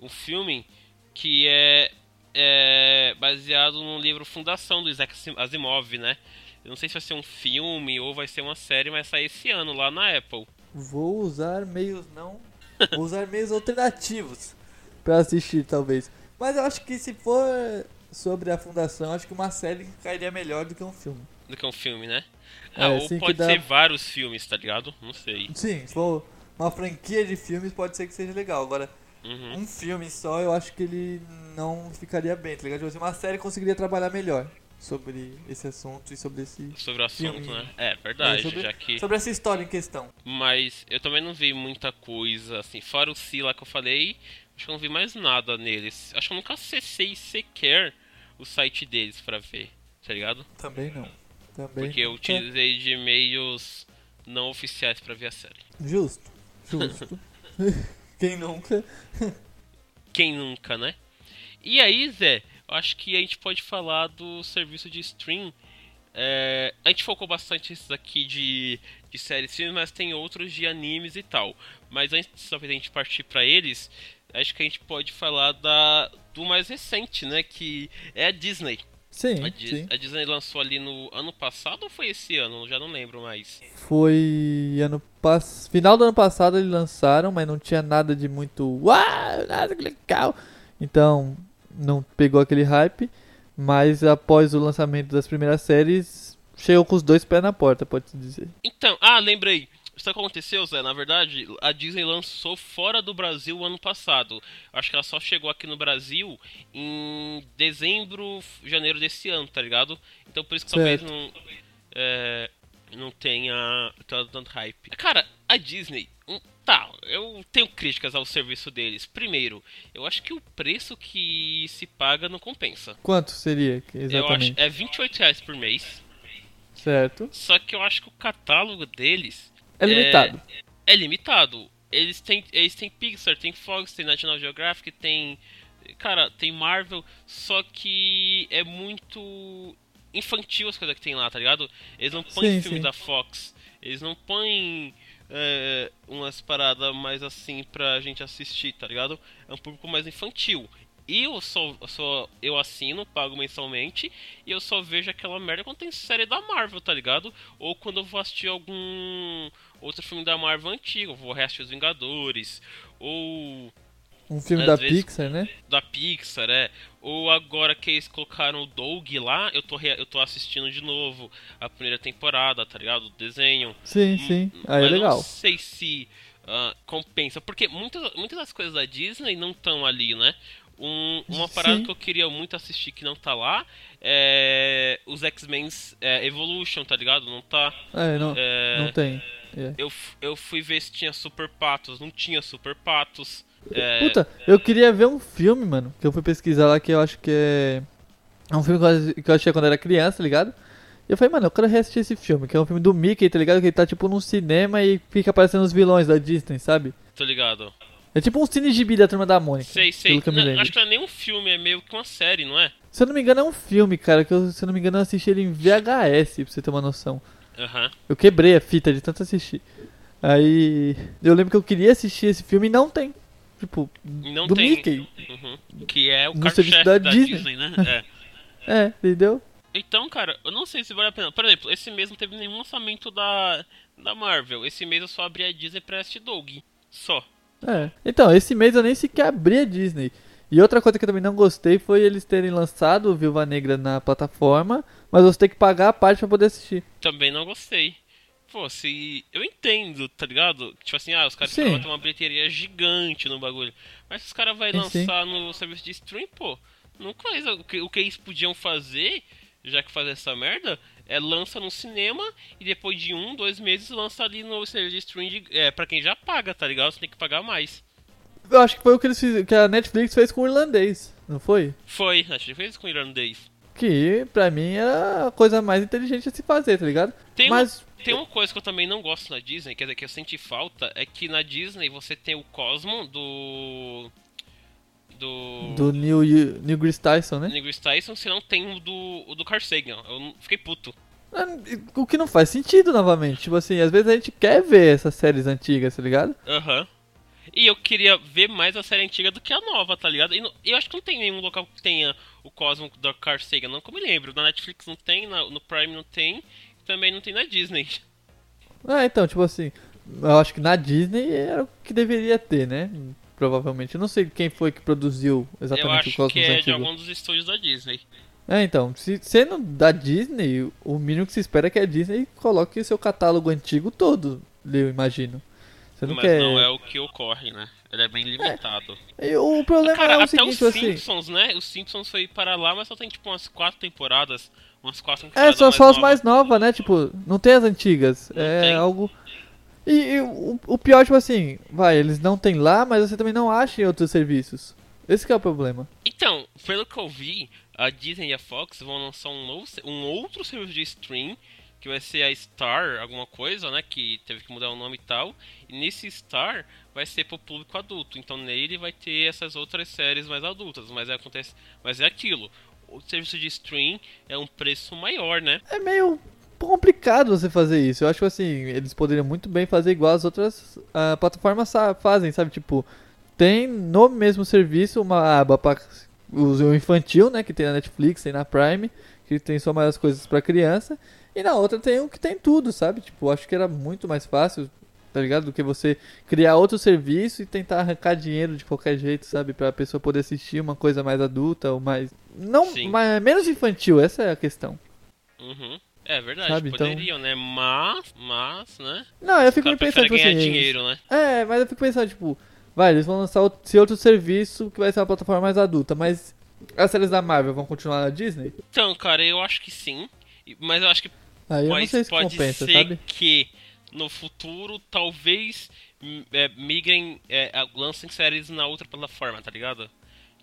um filme que é, é baseado no livro Fundação do Isaac Asim- Asimov, né? Eu não sei se vai ser um filme ou vai ser uma série, mas sai esse ano lá na Apple. Vou usar meios não. Usar meios alternativos pra assistir, talvez. Mas eu acho que se for sobre a fundação, acho que uma série cairia melhor do que um filme. Do que um filme, né? É, Ah, ou assim pode dá- ser vários filmes, tá ligado? Não sei. Sim, se for uma franquia de filmes, pode ser que seja legal. Agora, Uhum. um filme só, eu acho que ele não ficaria bem, tá ligado? Tipo assim, Uma série conseguiria trabalhar melhor sobre esse assunto e sobre esse. Sobre o assunto, Filme. né? É, verdade, É, sobre- já que. Sobre essa história em questão. Mas eu também não vi muita coisa, assim, fora o Sila que eu falei, acho que eu não vi mais nada neles. Acho que eu nunca acessei sequer o site deles pra ver, tá ligado? Também não. Também. Porque eu nunca- utilizei de meios não oficiais pra ver a série. Justo, justo. Quem nunca? Quem nunca, né? E aí, Zé, acho que a gente pode falar do serviço de stream. É, a gente focou bastante esses aqui de, de séries e filmes, mas tem outros de animes e tal. Mas antes talvez a gente partir pra eles, acho que a gente pode falar da, do mais recente, né? Que é a Disney. Sim, A, Dis- sim. a Disney lançou ali no ano passado ou foi esse ano? Eu Já não lembro mais. Foi ano pass... final do ano passado eles lançaram, mas não tinha nada de muito uau, nada que legal. Então, não pegou aquele hype, mas após o lançamento das primeiras séries, chegou com os dois pés na porta, pode-se dizer. Então, ah, lembrei. Sabe o que aconteceu, Zé? Na verdade, a Disney lançou fora do Brasil o ano passado. Acho que ela só chegou aqui no Brasil em dezembro, janeiro desse ano, tá ligado? Então por isso que talvez Certo. não, é, não tenha tanto, tanto hype. Cara, a Disney. Um, Tá, eu tenho críticas ao serviço deles. Primeiro, eu acho que o preço que se paga não compensa. Quanto seria que- Eu acho exatamente? é 28 reais por mês. Certo. Só que eu acho que o catálogo deles É limitado. é limitado. Eles têm, eles têm Pixar, tem Fox, tem National Geographic, tem. Cara, tem Marvel, só que é muito infantil as coisas que tem lá, tá ligado? Eles não põem Sim, filme sim. da Fox, eles não põem é, umas paradas mais assim pra gente assistir, tá ligado? É um público mais infantil. E eu só, só eu assino, pago mensalmente, e eu só vejo aquela merda quando tem série da Marvel, tá ligado? Ou quando eu vou assistir algum outro filme da Marvel antigo, vou reassistir Os Vingadores, ou Um filme Às da vezes- Pixar, né? da Pixar, é. Ou agora que eles colocaram o Doug lá, eu tô, eu tô assistindo de novo a primeira temporada, tá ligado? Do desenho. Sim, sim. Aí é legal. não sei se ah, compensa, porque muitas, muitas das coisas da Disney não estão ali, né? Um- uma parada Sim. que eu queria muito assistir que não tá lá é os X-Men é, Evolution, tá ligado? Não tá. É, não, É, não tem. É. eu, eu fui ver se tinha Super Patos, não tinha Super Patos. É, Puta, eu queria ver um filme, mano, que eu fui pesquisar lá, que eu acho que é. É um filme que eu achei quando era criança, tá ligado? E eu falei, mano, eu quero reassistir esse filme, que é um filme do Mickey, tá ligado? Que ele tá tipo num cinema e fica aparecendo os vilões da Disney, sabe? tô ligado. É tipo um cine gibi da turma da Mônica. Sei, sei. Que Não, acho que não é nem um filme, é meio que uma série, não é? Se eu não me engano, é um filme, cara, que eu, se eu não me engano, eu assisti ele em VHS, pra você ter uma noção. Aham. Eu quebrei a fita de tanto assistir. Aí. Eu lembro que eu queria assistir esse filme e não tem. Tipo, Não do tem. Mickey. Uhum. Que é o carro-chefe da, da Disney, Disney. né? É. É, entendeu? Então, cara, eu não sei se vale a pena. Por exemplo, esse mês não teve nenhum lançamento da, da Marvel. Esse mês eu só abri a Disney pra assistir Doug. Só. É. Então, esse mês eu nem sequer abri a Disney. E outra coisa que eu também não gostei foi eles terem lançado o Viúva Negra na plataforma, mas você tem que pagar a parte pra poder assistir. Também não gostei. Pô, se. Eu entendo, tá ligado? Tipo assim, ah, os caras vão ter uma bilheteria gigante no bagulho. Mas se os caras vão Sim, sim. lançar no serviço de stream, pô, não coisa. O que, o que eles podiam fazer, já que fazer essa merda, é lança no cinema e depois de um, dois meses lança ali no serviço de stream de, é, pra quem já paga, tá ligado? Você tem que pagar mais. Eu acho que foi o que, eles fiz, que a Netflix fez com o irlandês, não foi? Foi, a gente fez com o irlandês. Que pra mim era a coisa mais inteligente a se fazer, tá ligado? Tem Mas. tem uma coisa que eu também não gosto na Disney, quer dizer, que eu senti falta, é que na Disney você tem o Cosmo do. Do. Do Neil, Neil Degrasse Tyson, né? Neil deGrasse Tyson, você não tem o do, o do Carl Sagan. Eu fiquei puto. Ah, O que não faz sentido novamente. Tipo assim, às vezes a gente quer ver essas séries antigas, tá ligado? Aham. E eu queria ver mais a série antiga do que a nova, tá ligado? E eu acho que não tem nenhum local que tenha o Cosmo do Carl Sagan, não eu me lembro. Na Netflix não tem, no Prime não tem, também não tem na Disney. Ah, então, tipo assim, eu acho que na Disney era o que deveria ter, né? Provavelmente. Eu não sei quem foi que produziu eu exatamente o acho Cosmos que é de antigo. algum dos estúdios da Disney. É, então, se sendo da Disney, o mínimo que se espera é que a Disney coloque seu catálogo antigo todo, eu imagino. Você não Mas quer. não é o que ocorre, né? Ele é bem limitado. E O problema Cara, é o até seguinte, os assim. Simpsons, né? Os Simpsons foi para lá, mas só tem tipo umas quatro temporadas. Umas quatro É, temporadas. só, só as mais novas, né? Tipo, não tem as antigas. Não é tem. algo. E, e o, o pior, tipo assim, vai, eles não tem lá, mas você também não acha em outros serviços. Esse que é o problema. Então, pelo que eu vi, a Disney e a Fox vão lançar um, novo, um outro serviço de stream, que vai ser a Star, alguma coisa, né? Que teve que mudar o nome e tal. E nesse Star vai ser pro público adulto. Então nele vai ter essas outras séries mais adultas. Mas é, acontece, mas é aquilo. O serviço de stream é um preço maior, né? É meio complicado você fazer isso. Eu acho assim, eles poderiam muito bem fazer igual as outras ah, plataformas fazem, sabe? Tipo, tem no mesmo serviço uma aba para o infantil, né? Que tem na Netflix, tem na Prime, que tem só mais coisas pra criança. E na outra tem um que tem tudo, sabe? Tipo, acho que era muito mais fácil, tá ligado? Do que você criar outro serviço e tentar arrancar dinheiro de qualquer jeito, sabe? Pra pessoa poder assistir uma coisa mais adulta ou mais. Não, Sim. mais, menos infantil, essa é a questão. Uhum. É verdade, Sabe, então- poderiam, né? Mas, mas, né? Não, eu fico me pensando, tipo assim. dinheiro, né? É, mas eu fico pensando, tipo, vai, eles vão lançar esse outro serviço que vai ser uma plataforma mais adulta, mas as séries da Marvel vão continuar na Disney? Então, cara, eu acho que sim. Mas eu acho que Aí eu não Mas se pode compensa, ser sabe? que no futuro talvez hum, é, migrem, é, a- lancem séries na outra plataforma, tá ligado?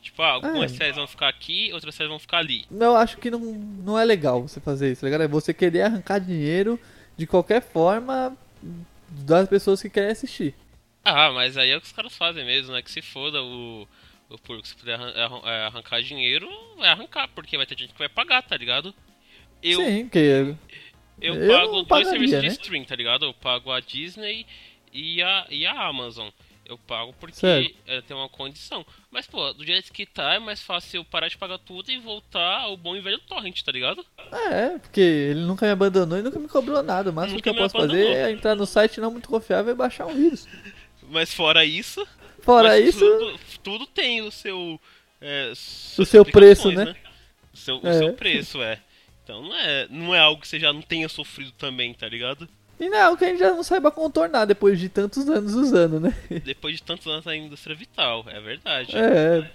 Tipo, ah, algumas É. séries vão ficar aqui, outras séries vão ficar ali. Eu acho que não, não é legal você fazer isso, tá ligado? É você querer arrancar dinheiro de qualquer forma das pessoas que querem assistir. Ah, mas aí é o que os caras fazem mesmo, né? Que se foda o, o público. Se puder é, arrancar dinheiro, vai arrancar, porque vai ter gente que vai pagar, tá ligado? Eu, Sim, que eu, eu pago dois serviços de né? stream, tá ligado? Eu pago a Disney e a, e a Amazon. Eu pago porque é, tem uma condição. Mas, pô, do jeito que tá, é mais fácil eu parar de pagar tudo e voltar ao bom e velho torrent, tá ligado? É, porque ele nunca me abandonou e nunca me cobrou nada. O máximo Nunca que eu posso abandonou. fazer é entrar no site não muito confiável e baixar um vírus. Mas fora isso, Fora isso, Tudo, tudo tem o seu. é, o seu preço, aplicações, né? O seu, o É. seu preço, é. Então não é, não é algo que você já não tenha sofrido também, tá ligado? E não é algo que a gente já não saiba contornar depois de tantos anos usando, né? Depois de tantos anos na indústria vital, é verdade. É.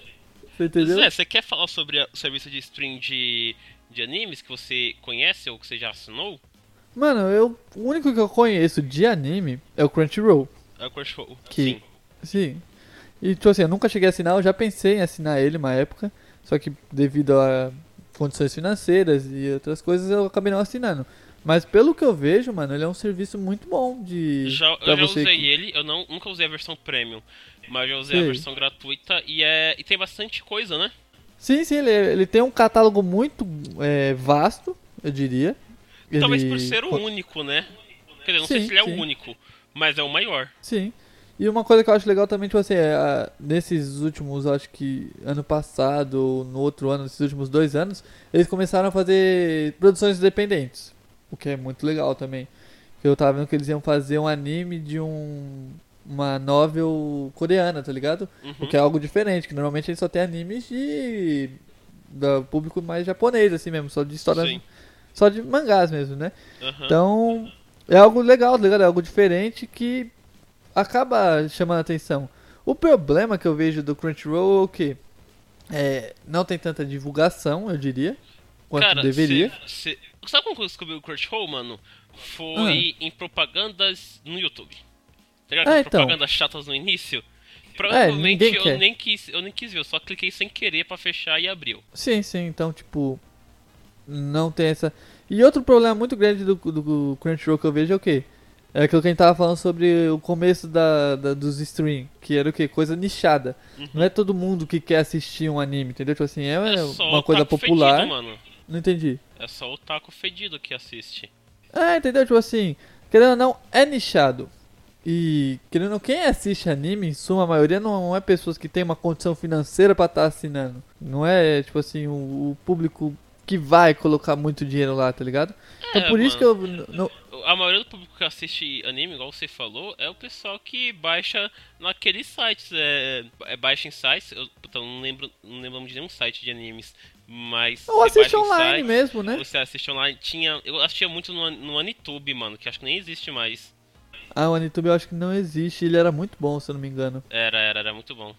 Você entendeu? Zé, você quer falar sobre o serviço de stream de, de animes que você conhece ou que você já assinou? Mano, eu, o único que eu conheço de anime é o Crunchyroll. É o Crunchyroll. Que- Sim. Sim. E, tipo assim, eu nunca cheguei a assinar, eu já pensei em assinar ele uma época, só que devido a condições financeiras e outras coisas eu acabei não assinando. Mas pelo que eu vejo, mano, ele é um serviço muito bom de. Já, eu já usei que- ele, eu não, nunca usei a versão premium, mas já usei a Sei. versão gratuita e, é, e tem bastante coisa, né? Sim, sim, ele, ele tem um catálogo muito é, vasto, eu diria. Talvez Ele- por ser o único, né? Quer dizer, não sei Sim, se ele é sim. o único, mas é o maior. Sim. E uma coisa que eu acho legal também, tipo assim, é, nesses últimos, acho que ano passado, ou no outro ano, nesses últimos dois anos, eles começaram a fazer produções independentes. O que é muito legal também. Eu tava vendo que eles iam fazer um anime de um. Uma novel coreana, tá ligado? Uhum. O que é algo diferente, que normalmente gente só tem animes de. do público mais japonês, assim mesmo, só de histórias. Sim. Só de mangás mesmo, né? Aham. Então, é algo legal, tá ligado? É algo diferente que acaba chamando a atenção. O problema que eu vejo do Crunchyroll é o quê? É, não tem tanta divulgação, eu diria, quanto Cara, deveria. cê- cê- sabe como eu descobri o Crunchyroll, mano? Foi em propagandas no YouTube. Tá ligado? Ah, então. propagandas chatas no início. Provavelmente ninguém eu quer. nem quis, eu nem quis ver, eu só cliquei sem querer pra fechar e abriu. Sim, sim, então, tipo, não tem essa. E outro problema muito grande do, do Crunchyroll que eu vejo é o quê? É aquilo que a gente tava falando sobre o começo da, da- dos stream, que era o quê? Coisa nichada. Uhum. Não é todo mundo que quer assistir um anime, entendeu? Tipo assim, é, É uma coisa popular. Fedido, mano. Não entendi. É só o taco fedido que assiste. É, entendeu? Tipo assim, querendo ou não, é nichado. E, querendo ou não, quem assiste anime, em suma maioria, não é pessoas que têm uma condição financeira pra estar assinando. Não é, tipo assim, o, o público que vai colocar muito dinheiro lá, tá ligado? Então É, por isso que mano. eu. não- A maioria do público que assiste anime, igual você falou, é o pessoal que baixa naqueles sites. É, é baixa em sites. Eu então, não lembro, não lembro de nenhum site de animes, mas. ou assiste online sites, mesmo, né? Você assiste online. Tinha, eu assistia muito no, no Anitube, mano, que acho que nem existe mais. Ah, o Anitube eu acho que não existe. Ele era muito bom, se eu não me engano. Era, era, era muito bom.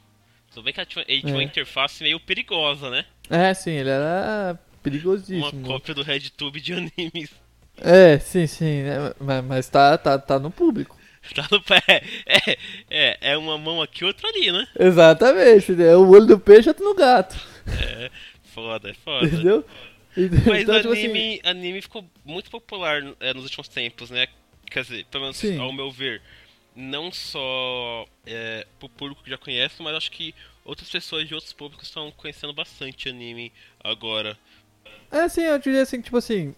Tudo bem que tinha, ele tinha uma É. interface meio perigosa, né? É, sim, ele era Uma perigosíssimo. cópia do RedTube de animes. É, sim, sim. né? Mas, mas tá, tá, tá no público. Tá no pé. É, é, é uma mão aqui, outra ali, né? Exatamente. né? O olho do peixe outro no gato. É, foda, é foda. Entendeu? Mas Então, o tipo assim, anime, anime ficou muito popular é, nos últimos tempos, né? Quer dizer, pelo menos Sim. ao meu ver, não só é, pro público que já conhece, mas acho que outras pessoas de outros públicos estão conhecendo bastante anime agora. É assim, eu diria assim, tipo assim,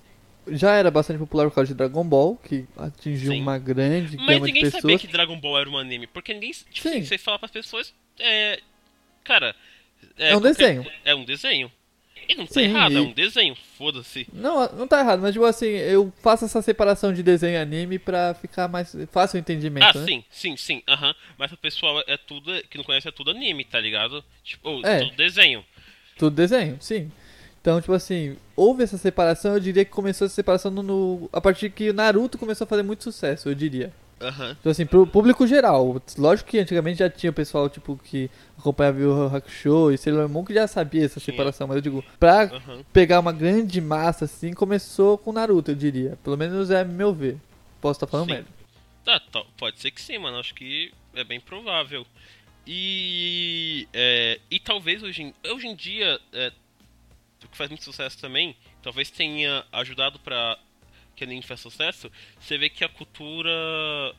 já era bastante popular por causa de Dragon Ball, que atingiu Sim. uma grande Mas gama de ninguém sabia pessoas. que Dragon Ball era um anime, porque ninguém. Tipo, Sim. você fala pras pessoas. É. Cara. É um qualquer- desenho. É um desenho. E não tá Sim, errado, é e- um desenho, foda-se. Não, não tá errado, mas tipo assim, eu faço essa separação de desenho e anime pra ficar mais fácil o entendimento, Ah, né? sim, sim, sim, aham. Mas o pessoal é tudo. Que não conhece é tudo anime, tá ligado? Tipo, ou É. tudo desenho. Tudo desenho, sim. Então, tipo assim, houve essa separação, eu diria que começou essa separação no, no- a partir que o Naruto começou a fazer muito sucesso, eu diria. Aham. Então, assim, pro público geral. Lógico que antigamente já tinha o pessoal, tipo, que acompanhava o Hakusho e Sailor Moon que já sabia essa Tinha. separação, mas eu digo, pra Aham. pegar uma grande massa, assim, começou com Naruto, eu diria. Pelo menos é meu ver. Posso estar falando Sim. merda. Tá, tá, pode ser que sim, mano. Acho que é bem provável. E. é, e talvez hoje em, hoje em dia. É, que faz muito sucesso também. Talvez tenha ajudado pra que anime faz sucesso. Você vê que a cultura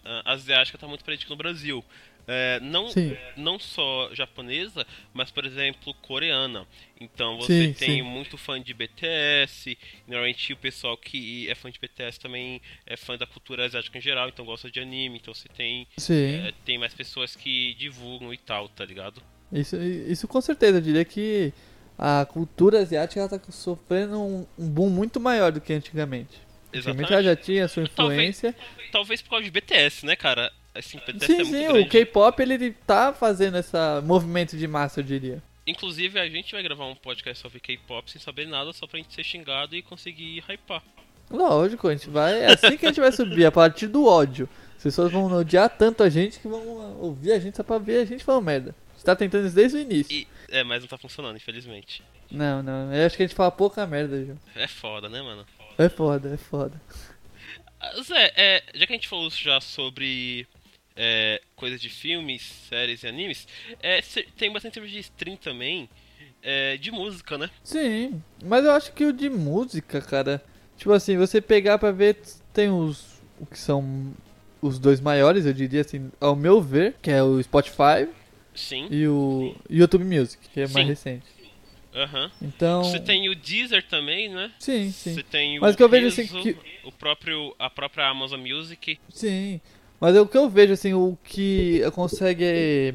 ah, asiática tá muito presente no Brasil. É, não, Sim. não só japonesa, mas por exemplo coreana. Então você Sim, tem sim. muito fã de BTS. Normalmente o pessoal que é fã de BTS também é fã da cultura asiática em geral, então gosta de anime. Então você tem é, tem mais pessoas que divulgam e tal, tá ligado? Isso, isso com certeza, eu diria que a cultura asiática ela tá sofrendo um, um boom muito maior do que antigamente. Antigamente ela já tinha a sua Talvez- influência. Talvez por causa de BTS, né, cara? Assim, deve Sim, ser sim, o. K-pop ele tá fazendo esse movimento de massa, eu diria. Inclusive, a gente vai gravar um podcast sobre K-pop sem saber nada, só pra gente ser xingado e conseguir hypar. Lógico, a gente vai. É assim que a gente vai subir, a partir do ódio. As pessoas vão odiar tanto a gente que vão ouvir a gente só pra ver a gente falando merda. Gente tá tentando isso desde o início. E, é, mas não tá funcionando, infelizmente. Não, não, eu acho que a gente fala pouca merda, Ju. É foda, né, mano? É foda, é foda. Ah, Zé, é, já que a gente falou já sobre é, coisas de filmes, séries e animes, é, tem bastante serviço de stream também é, de música, né? Sim, mas eu acho que o de música, cara. Tipo assim, você pegar pra ver, tem os. O que são os dois maiores, eu diria assim, ao meu ver, que é o Spotify Sim. e o YouTube Music, que é mais Sim. recente. Aham. Então. Você tem o Deezer também, né? Sim, Você sim. tem o Mas o que eu vejo, assim, que- o próprio a própria Amazon Music. Sim. Mas é o que eu vejo, assim, o que consegue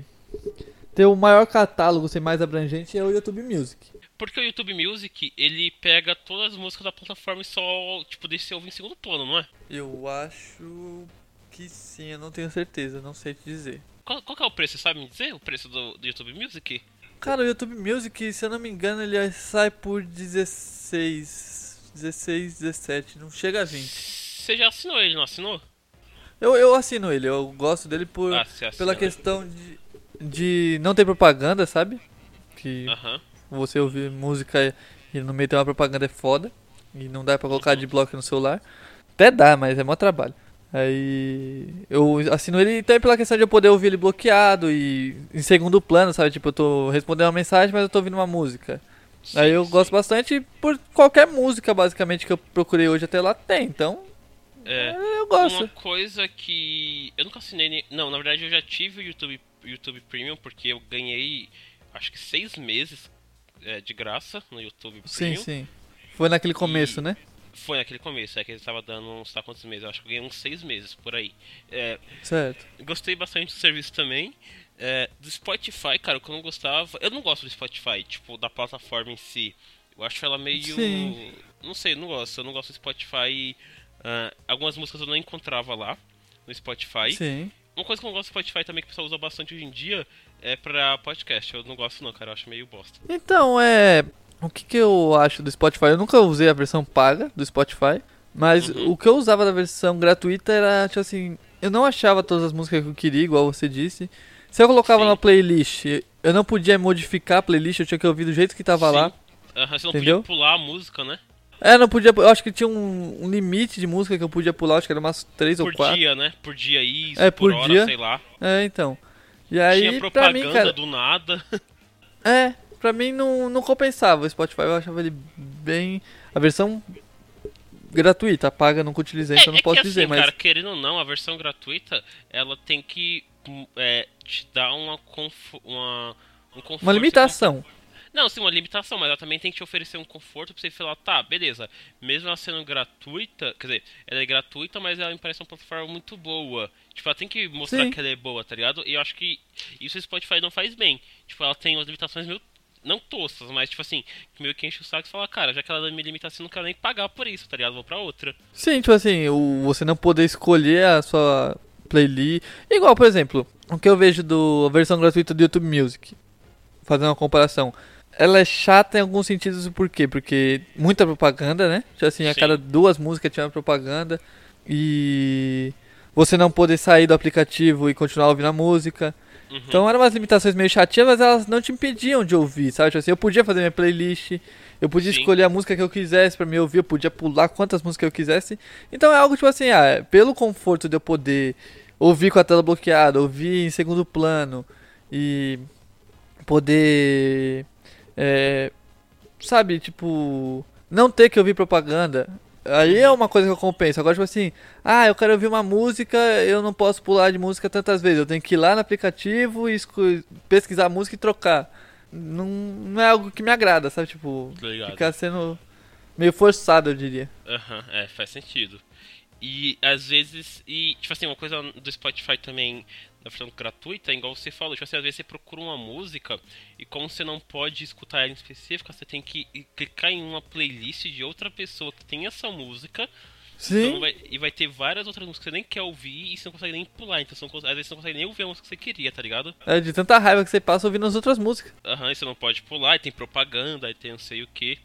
ter o maior catálogo, ser mais abrangente, é o YouTube Music. Porque o YouTube Music, ele pega todas as músicas da plataforma e só, tipo, deixa você ouvir em segundo plano, não é? Eu acho que sim, eu não tenho certeza, não sei te dizer. Qual, qual que é o preço? Você sabe me dizer o preço do, do YouTube Music? Cara, o YouTube Music, se eu não me engano, ele sai por 16, 16, 17, não chega a 20. Você já assinou ele, não assinou? Eu, eu assino ele, eu gosto dele por, Ah, pela questão de, de não ter propaganda, sabe? Que Aham. você ouvir música e no meio tem uma propaganda é foda. E não dá pra colocar de bloco no celular. Até dá, mas é mó trabalho. Aí eu assino ele também pela questão de eu poder ouvir ele bloqueado e em segundo plano, sabe? Tipo, eu tô respondendo uma mensagem, mas eu tô ouvindo uma música. Aí eu Sim, gosto sim. bastante por qualquer música, basicamente, que eu procurei hoje até lá tem. Então, É. eu gosto. Uma coisa que. Eu nunca assinei. nem- Não, na verdade eu já tive o YouTube, YouTube Premium porque eu ganhei acho que seis meses é, de graça no YouTube Sim, Premium. sim. Foi naquele começo, né? Foi naquele começo, é que ele estava dando uns tá quantos meses? Eu acho que eu ganhei uns seis meses por aí. É, Certo. gostei bastante do serviço também. É, do Spotify, cara, o que eu não gostava. Eu não gosto do Spotify, tipo, da plataforma em si. Eu acho ela meio. Sim. Não sei, eu não gosto. Eu não gosto do Spotify. ah, algumas músicas eu não encontrava lá no Spotify. Sim. Uma coisa que eu não gosto do Spotify também, que o pessoal usa bastante hoje em dia, é pra podcast. Eu não gosto não, cara. Eu acho meio bosta. Então, é. O que, que eu acho do Spotify? Eu nunca usei a versão paga do Spotify. Mas Uhum. o que eu usava da versão gratuita era, tipo assim. Eu não achava todas as músicas que eu queria, igual você disse. Se eu colocava Sim. na playlist, eu não podia modificar a playlist, eu tinha que ouvir do jeito que tava Sim. lá. Aham, você não Entendeu? podia pular a música, né? É, não podia. Eu acho que tinha um, um limite de música que eu podia pular, acho que era umas três ou Por quatro. dia, né? Por dia isso, É, por, por hora, dia. sei lá. É, então. E aí, Tinha propaganda mim, cara. do nada. É, pra mim não, não compensava. O Spotify eu achava ele bem. A versão gratuita, paga nunca utilizei, então é, não é posso que dizer, assim, mas. cara, querendo ou não, a versão gratuita, ela tem que hum, é, te dar uma, confo uma um conforto. Uma limitação. Não, sim, uma limitação, mas ela também tem que te oferecer um conforto pra você falar, tá, beleza, mesmo ela sendo gratuita, quer dizer, ela é gratuita, mas ela me parece uma plataforma muito boa. Tipo, ela tem que mostrar Sim. que ela é boa, tá ligado? E eu acho que isso o Spotify não faz bem. Tipo, ela tem umas limitações meio. Não tostas, mas tipo assim, que meio que enche o saco e fala, cara, já que ela me limita assim, não quero nem pagar por isso, tá ligado? Vou pra outra. Sim, tipo assim, o, você não poder escolher a sua playlist. Igual, por exemplo, o que eu vejo do a versão gratuita do YouTube Music. Fazendo uma comparação. Ela é chata em alguns sentidos, por quê? Porque muita propaganda, né? Tipo assim, a Sim. cada duas músicas tinha uma propaganda. E você não poder sair do aplicativo e continuar ouvindo a música. Uhum. Então eram umas limitações meio chatinhas, mas elas não te impediam de ouvir, sabe? Tipo assim, eu podia fazer minha playlist, eu podia Sim. escolher a música que eu quisesse pra me ouvir, eu podia pular quantas músicas eu quisesse. Então é algo tipo assim, ah, pelo conforto de eu poder ouvir com a tela bloqueada, ouvir em segundo plano e poder, é, sabe, tipo, não ter que ouvir propaganda. Aí é uma coisa que eu compenso. Agora, tipo assim, ah, eu quero ouvir uma música, eu não posso pular de música tantas vezes. Eu tenho que ir lá no aplicativo e pesquisar a música e trocar. Não, não é algo que me agrada, sabe? Tipo, ligado. ficar sendo meio forçado, eu diria. Aham, é, faz sentido. E às vezes, e tipo assim, uma coisa do Spotify também, na versão gratuita, é igual você falou, tipo assim, às vezes você procura uma música e como você não pode escutar ela em específica, você tem que clicar em uma playlist de outra pessoa que tem essa música Sim. Então vai- e vai ter várias outras músicas que você nem quer ouvir e você não consegue nem pular. Então você não às vezes você não consegue nem ouvir a música que você queria, tá ligado? É de tanta raiva que você passa ouvindo as outras músicas. Aham, e você não pode pular, e tem propaganda, e tem não sei o que.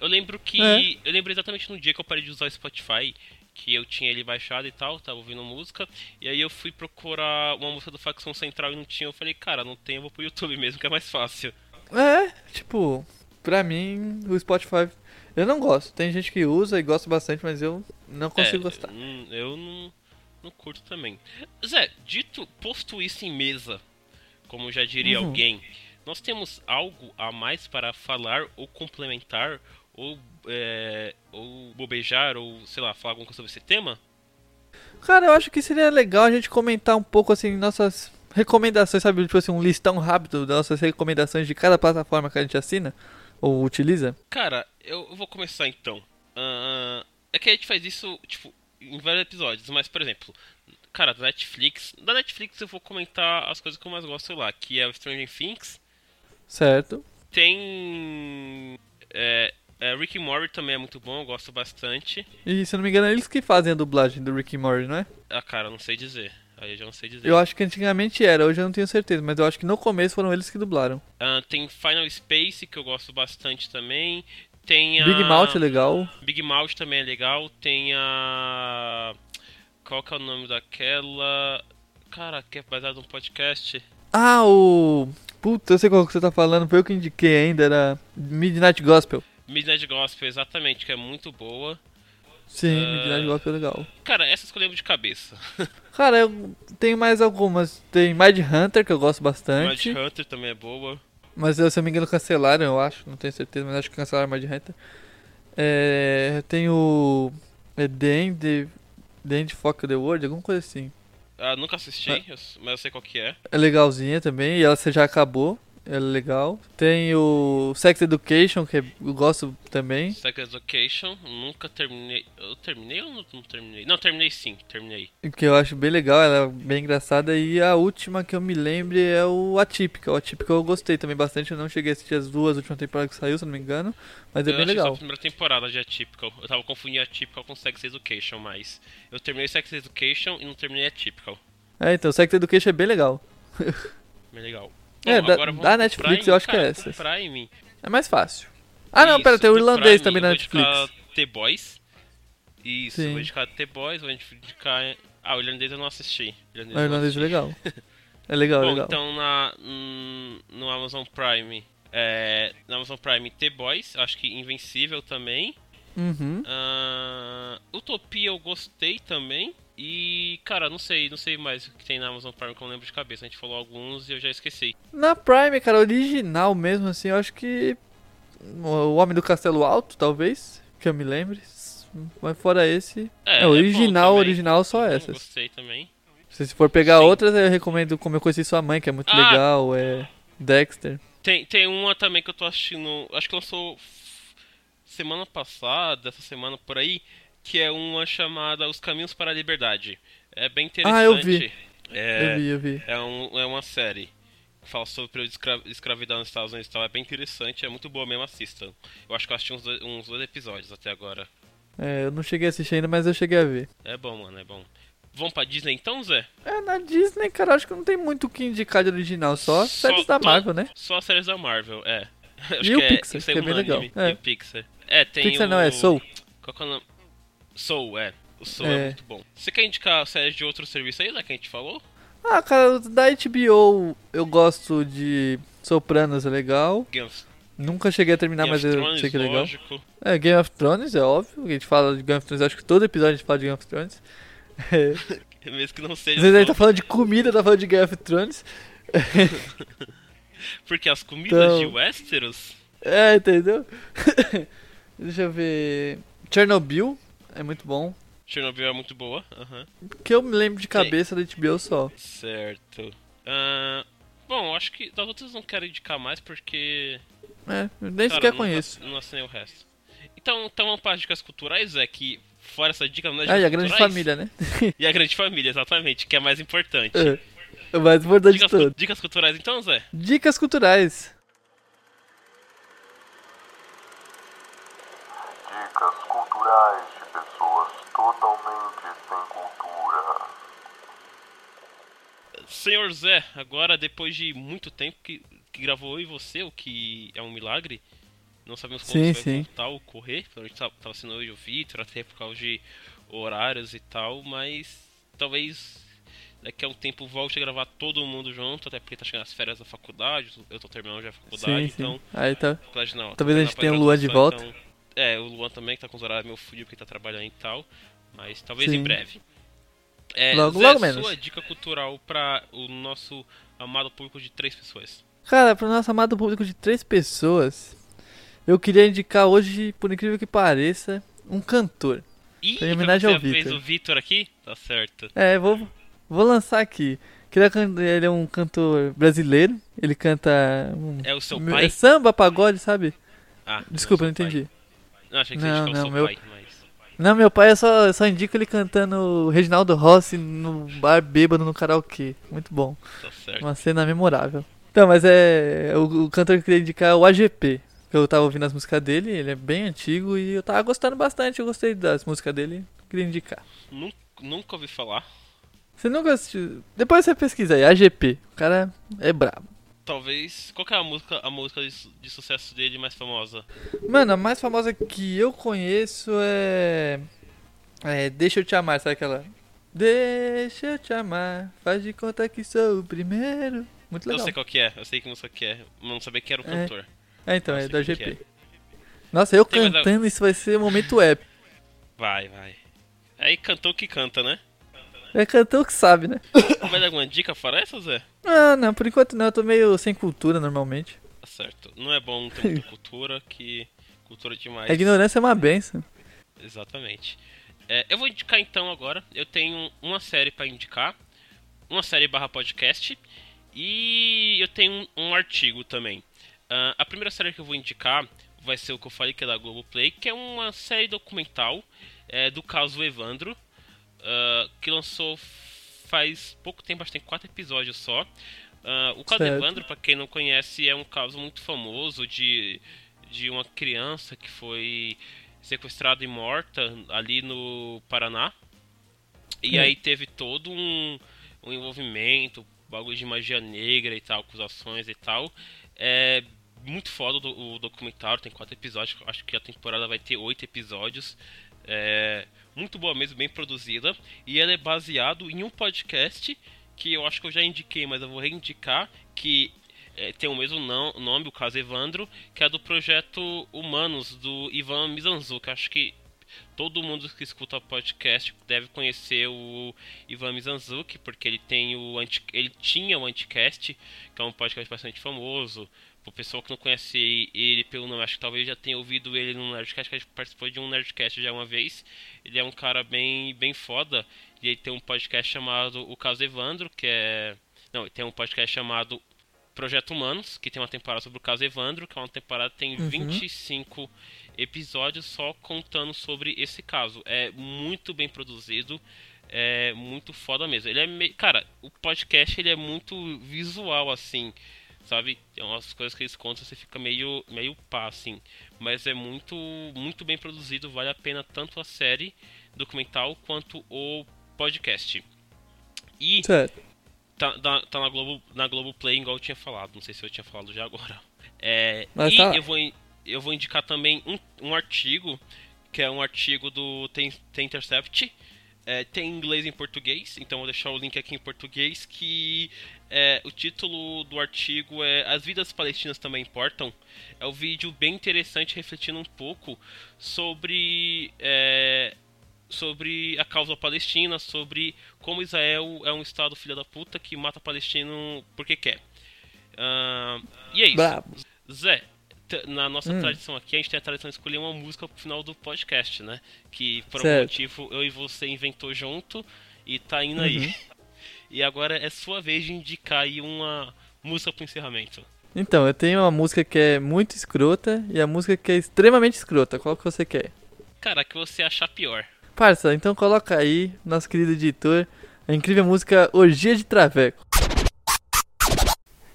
Eu lembro que. É. Eu lembro exatamente no dia que eu parei de usar o Spotify, que eu tinha ele baixado e tal, tava ouvindo música, e aí eu fui procurar uma música do Facção Central e não tinha, eu falei, cara, não tem, eu vou pro YouTube mesmo, que é mais fácil. É, tipo, pra mim, o Spotify. Eu não gosto. Tem gente que usa e gosta bastante, mas eu não consigo É, gostar. Eu não, não curto também. Zé, dito, posto isso em mesa, como já diria Uhum. alguém, nós temos algo a mais para falar ou complementar ou, é, ou bobejar ou, sei lá, falar alguma coisa sobre esse tema? Cara, eu acho que seria legal a gente comentar um pouco assim nossas recomendações, sabe? Tipo assim, um listão rápido das nossas recomendações de cada plataforma que a gente assina ou utiliza. Cara, eu, vou começar então. Ah, é que a gente faz isso, tipo, em vários episódios, mas, por exemplo, cara, da Netflix. Da Netflix eu vou comentar as coisas que eu mais gosto lá, que é o Stranger Things. Certo? Tem. É, é, Rick Morty também é muito bom, eu gosto bastante. E se eu não me engano, é eles que fazem a dublagem do Rick Morty, não é? Ah, cara, eu não sei dizer. Aí eu já não sei dizer. Eu acho que antigamente era, hoje eu não tenho certeza, mas eu acho que no começo foram eles que dublaram. Ah, tem Final Space, que eu gosto bastante também. Tem a. Big Mouth é legal. Big Mouth também é legal. Tem a. Qual que é o nome daquela. Cara, que é baseado num podcast. Ah, o. Puta, eu sei qual que você tá falando, foi eu que indiquei ainda, era Midnight Gospel. Midnight Gospel, exatamente, que é muito boa. Sim, Ah. Midnight Gospel é legal. Cara, essas que eu lembro de cabeça. Cara, eu tenho mais algumas. Tem Mind Hunter, que eu gosto bastante. Mind Hunter também é boa. Mas se eu me engano cancelaram, eu acho. Não tenho certeza, mas acho que cancelaram Mind Hunter. É, tem o. É The End, The End Fuck the World, alguma coisa assim. Ah, nunca assisti, Ah. mas eu sei qual que é. É legalzinha também, e ela já acabou. É legal. Tem o Sex Education, que eu gosto também. Sex Education, nunca terminei. Eu terminei ou não, não terminei? Não, terminei sim, terminei. Que eu acho bem legal, ela é bem engraçada. E a última que eu me lembre é o Atípica. O Atípica eu gostei também bastante. Eu não cheguei a assistir as duas últimas temporadas que saiu, se não me engano. Mas é eu bem assisti só legal. a primeira temporada de Atypical. Eu tava confundindo Atypical com Sex Education, mas eu terminei Sex Education e não terminei Atypical. É, então, Sex Education é bem legal. Bem legal. É, da- vamos da pro Netflix Prime. eu acho que é essa. Prime. É mais fácil. Ah, não, Isso, pera, tem o irlandês Prime, também na Netflix. The Boys. Isso, Sim. vou indicar The Boys, vou indicar. Ah, o irlandês eu não assisti. O irlandês O eu não irlandês é assisti. legal. É legal, é Bom, legal. então na, no Amazon Prime. É, no Amazon Prime The Boys, acho que Invencível também. Uhum. Ah, Utopia eu gostei também. E, cara, não sei, não sei mais o que tem na Amazon Prime que eu não lembro de cabeça. A gente falou alguns e eu já esqueci. Na Prime, cara, original mesmo, assim, eu acho que. O Homem do Castelo Alto, talvez. Que eu me lembre. Mas fora esse. É, bom original, também. original, só Bom, essas. Gostei também. Se for pegar Sim. outras, eu recomendo Como Eu Conheci Sua Mãe, que é muito Ah! legal. É. Dexter. Tem, tem uma também que eu tô assistindo. Acho que lançou semana passada, essa semana por aí. Que é uma chamada Os Caminhos para a Liberdade. É bem interessante. Ah, eu vi. É, Eu vi, eu vi. É, um, é uma série que fala sobre o período de escra- escravidão nos Estados Unidos e tal. É bem interessante, é muito boa mesmo, assistam. Eu acho que eu assisti uns dois, uns dois episódios até agora. É, eu não cheguei a assistir ainda, mas eu cheguei a ver. É bom, mano, é bom. Vamos pra Disney então, Zé? É, na Disney, cara, acho que não tem muito o que indicar de original, só, Só- séries da Marvel, né? Só séries da Marvel, é. Acho E o que Pixar, é que é bem legal. É. E o Pixar. É, tem Pixar o... não, é Soul. Qual que é o nome? Soul, é. O Soul é. É. muito bom. Você quer indicar séries de outro serviço aí, né, que a gente falou? Ah, cara, da HBO eu gosto de Sopranos, é legal. Game of, Nunca cheguei a terminar, Game mas eu Thrones, sei que é legal. lógico. É, Game of Thrones, é óbvio. A gente fala de Game of Thrones, acho que todo episódio a gente fala de Game of Thrones. É. Mesmo que não seja... Às vezes a gente tá falando de comida, tá falando de Game of Thrones. Porque as comidas Então- de Westeros... É, entendeu? Deixa eu ver. Chernobyl é muito bom. Chernobyl é muito boa. aham. Que eu me lembro de cabeça da HBO só. Certo. Ah, bom, acho que das outras eu não quero indicar mais porque... É, nem cara, sequer conheço. Não assinei o resto. Então, então vamos para as dicas culturais, é que... Fora essa dica, não é Ah, e a grande culturais? família, né? E a grande família, exatamente, que é mais importante. É, o mais importante de Dicas, cu- tudo. dicas culturais então, Zé? Dicas culturais. Dicas culturais de pessoas totalmente sem cultura. Senhor Zé, agora depois de muito tempo que, que gravou eu e você, o que é um milagre, não sabemos como Sim, isso sim. vai voltar a ocorrer. A gente tava, tava sendo eu e o Victor, até por causa de horários e tal, mas talvez daqui a um tempo volte a gravar todo mundo junto, até porque tá chegando as férias da faculdade, eu tô terminando já a faculdade, Sim, sim. então. Aí tá. Talvez a gente tenha o Luan de volta. então- é, o Luan também, que tá com os horários meio fudido porque tá trabalhando e tal, mas talvez Sim. em breve. É, Logo- Zé, logo menos. sua dica cultural pra o nosso amado público de três pessoas. Cara, pro nosso amado público de três pessoas, eu queria indicar hoje, por incrível que pareça, um cantor. Ih, em homenagem você ao fez Vitor. o Vitor aqui? Tá certo. É, vou, vou lançar aqui. Ele é um cantor brasileiro. Ele canta. Um, É o seu pai? é samba, pagode, sabe? Ah, Desculpa, é não o seu entendi. pai. Não, achei que Não, você não, o seu meu- pai, mas... Não, meu pai eu só, eu só indico ele cantando Reginaldo Rossi no bar bêbado no karaokê. Muito bom. Tá certo. Uma cena memorável. Então, mas é. O, o cantor que eu queria indicar é o AGP. Eu tava ouvindo as músicas dele, ele é bem antigo e eu tava gostando bastante. Eu gostei das músicas dele. Queria indicar. Nunca, nunca ouvi falar. Você nunca assistiu. Depois você pesquisa aí, AGP. O cara é brabo. Talvez... Qual que é a música, a música de, su- de sucesso dele mais famosa? Mano, a mais famosa que eu conheço é. É Deixa eu te amar, sabe aquela? Deixa eu te amar, faz de conta que sou o primeiro. Muito Eu legal. sei qual que é, eu sei que música que é. Mas não sabia que era o É. cantor. É, então, eu é sei da quem que GP. Nossa, eu cantando, isso vai ser um momento épico. Vai, vai. Aí cantor que canta, né? É cantor que sabe, né? Vai dar alguma dica fora essa, Zé? Ah, não, por enquanto não, eu tô meio sem cultura normalmente. Tá certo. Não é bom ter muita cultura, que... Cultura demais. A ignorância é uma benção. Exatamente. É, eu vou indicar então agora. Eu tenho uma série pra indicar, uma série barra podcast e eu tenho um, artigo também. Ah, a primeira série que eu vou indicar vai ser o que eu falei que é da Globoplay, que é uma série documental é, do caso Evandro, ah, que lançou faz pouco tempo, acho que tem quatro episódios só. Ah, o caso Certo. Evandro, pra quem não conhece, é um caso muito famoso de, de uma criança que foi sequestrada e morta ali no Paraná. E É. aí teve todo um, um envolvimento, bagulho de magia negra e tal, acusações e tal. É muito foda o documentário, tem quatro episódios, acho que a temporada vai ter oito episódios. É muito boa mesmo, bem produzida. E ela é baseado em um podcast que eu acho que eu já indiquei, mas eu vou reindicar, que é, tem o mesmo não- nome, o caso Evandro, que é do projeto Humanos, do Ivan Mizanzuki. Acho que todo mundo que escuta podcast deve conhecer o Ivan Mizanzuki, porque ele tem o anti, ele tinha o Anticast, que é um podcast bastante famoso. O pessoal que não conhece ele pelo nome, acho que talvez já tenha ouvido ele no Nerdcast, que a gente participou de um Nerdcast já uma vez. Ele é um cara bem, bem foda. E ele tem um podcast chamado O Caso Evandro, que é. Não, ele tem um podcast chamado Projeto Humanos, que tem uma temporada sobre o caso Evandro, que é uma temporada que tem Uhum. 25 episódios só contando sobre esse caso. É muito bem produzido, é muito foda mesmo. Ele é me... cara, o podcast ele é muito visual assim, sabe? Tem umas coisas que eles contam você fica meio meio pá assim, mas é muito muito bem produzido, vale a pena tanto a série documental quanto o podcast. E tá, tá, tá na Globo na Globoplay, igual eu tinha falado. Não sei se eu tinha falado já agora. É, Mas e tá. eu, vou, eu vou indicar também um, um artigo, que é um artigo do The Intercept. É, tem em inglês e em português, então vou deixar o link aqui em português. Que é, o título do artigo é As Vidas Palestinas Também Importam. É um vídeo bem interessante, refletindo um pouco sobre é, sobre a causa palestina, sobre como Israel é um estado filha da puta que mata palestino porque quer. Ah, e é isso. Brabo. Zé, na nossa Hum. tradição aqui, a gente tem a tradição de escolher uma música pro final do podcast, né? Que por algum Certo. motivo eu e você inventou junto e tá indo aí. Uhum. E agora é sua vez de indicar aí uma música pro encerramento. Então, eu tenho uma música que é muito escrota e a música que é extremamente escrota. Qual que você quer? Cara, que você achar pior. Parça, então coloca aí, nosso querido editor, a incrível música Orgia de Traveco.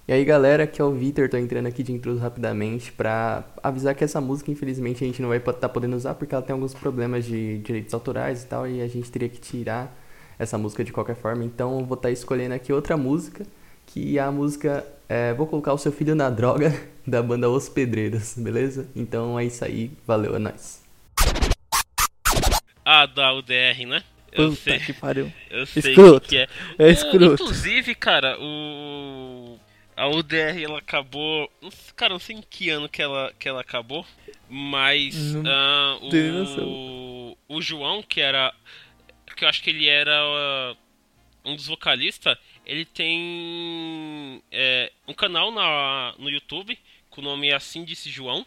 E aí galera, que é o Vitor, tô entrando aqui de intruso rapidamente pra avisar que essa música infelizmente a gente não vai estar tá podendo usar porque ela tem alguns problemas de direitos autorais e tal e a gente teria que tirar essa música de qualquer forma. Então eu vou estar tá escolhendo aqui outra música, que é a música é, Vou Colocar o Seu Filho na Droga, da banda Os Pedreiros, beleza? Então é isso aí, valeu, é nóis. Ah, da UDR, né? Eu Puta sei. que pariu. Eu sei escroto. que, é. É escroto. Inclusive, cara, o a UDR ela acabou. Cara, não sei em que ano que ela, que ela acabou. Mas uh, o, o João, que era. Que eu acho que ele era uh, um dos vocalistas, ele tem é, um canal na, no YouTube, com o nome Assim Disse João,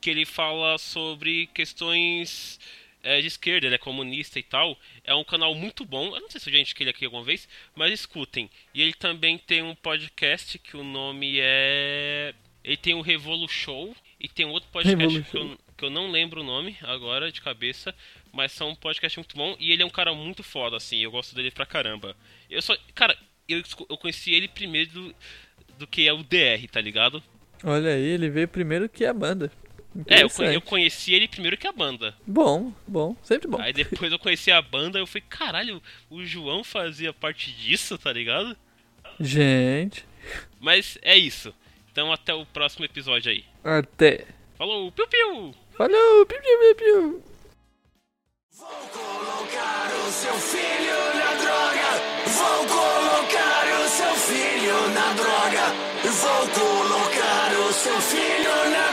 que ele fala sobre questões é de esquerda, ele é comunista e tal. É um canal muito bom. Eu não sei se a gente que ele aqui alguma vez, mas escutem. E ele também tem um podcast que o nome é. Ele tem o Revolu Show e tem um outro podcast que eu, que eu, não lembro o nome agora de cabeça, mas são um podcast muito bom e ele é um cara muito foda, assim. Eu gosto dele pra caramba. Eu só. Cara, eu, eu conheci ele primeiro do, do que é o DR, tá ligado? Olha aí, ele veio primeiro que a banda. É, eu, eu conheci ele primeiro que a banda. Bom, bom, sempre bom. Aí depois eu conheci a banda e eu falei, caralho, o João fazia parte disso, tá ligado? Gente. Mas é isso. Então até o próximo episódio aí. Até. Falou, piu piu! Falou, piu piu piu piu! Vou colocar o seu filho na droga. Vou colocar o seu filho na droga. Vou colocar o seu filho na droga.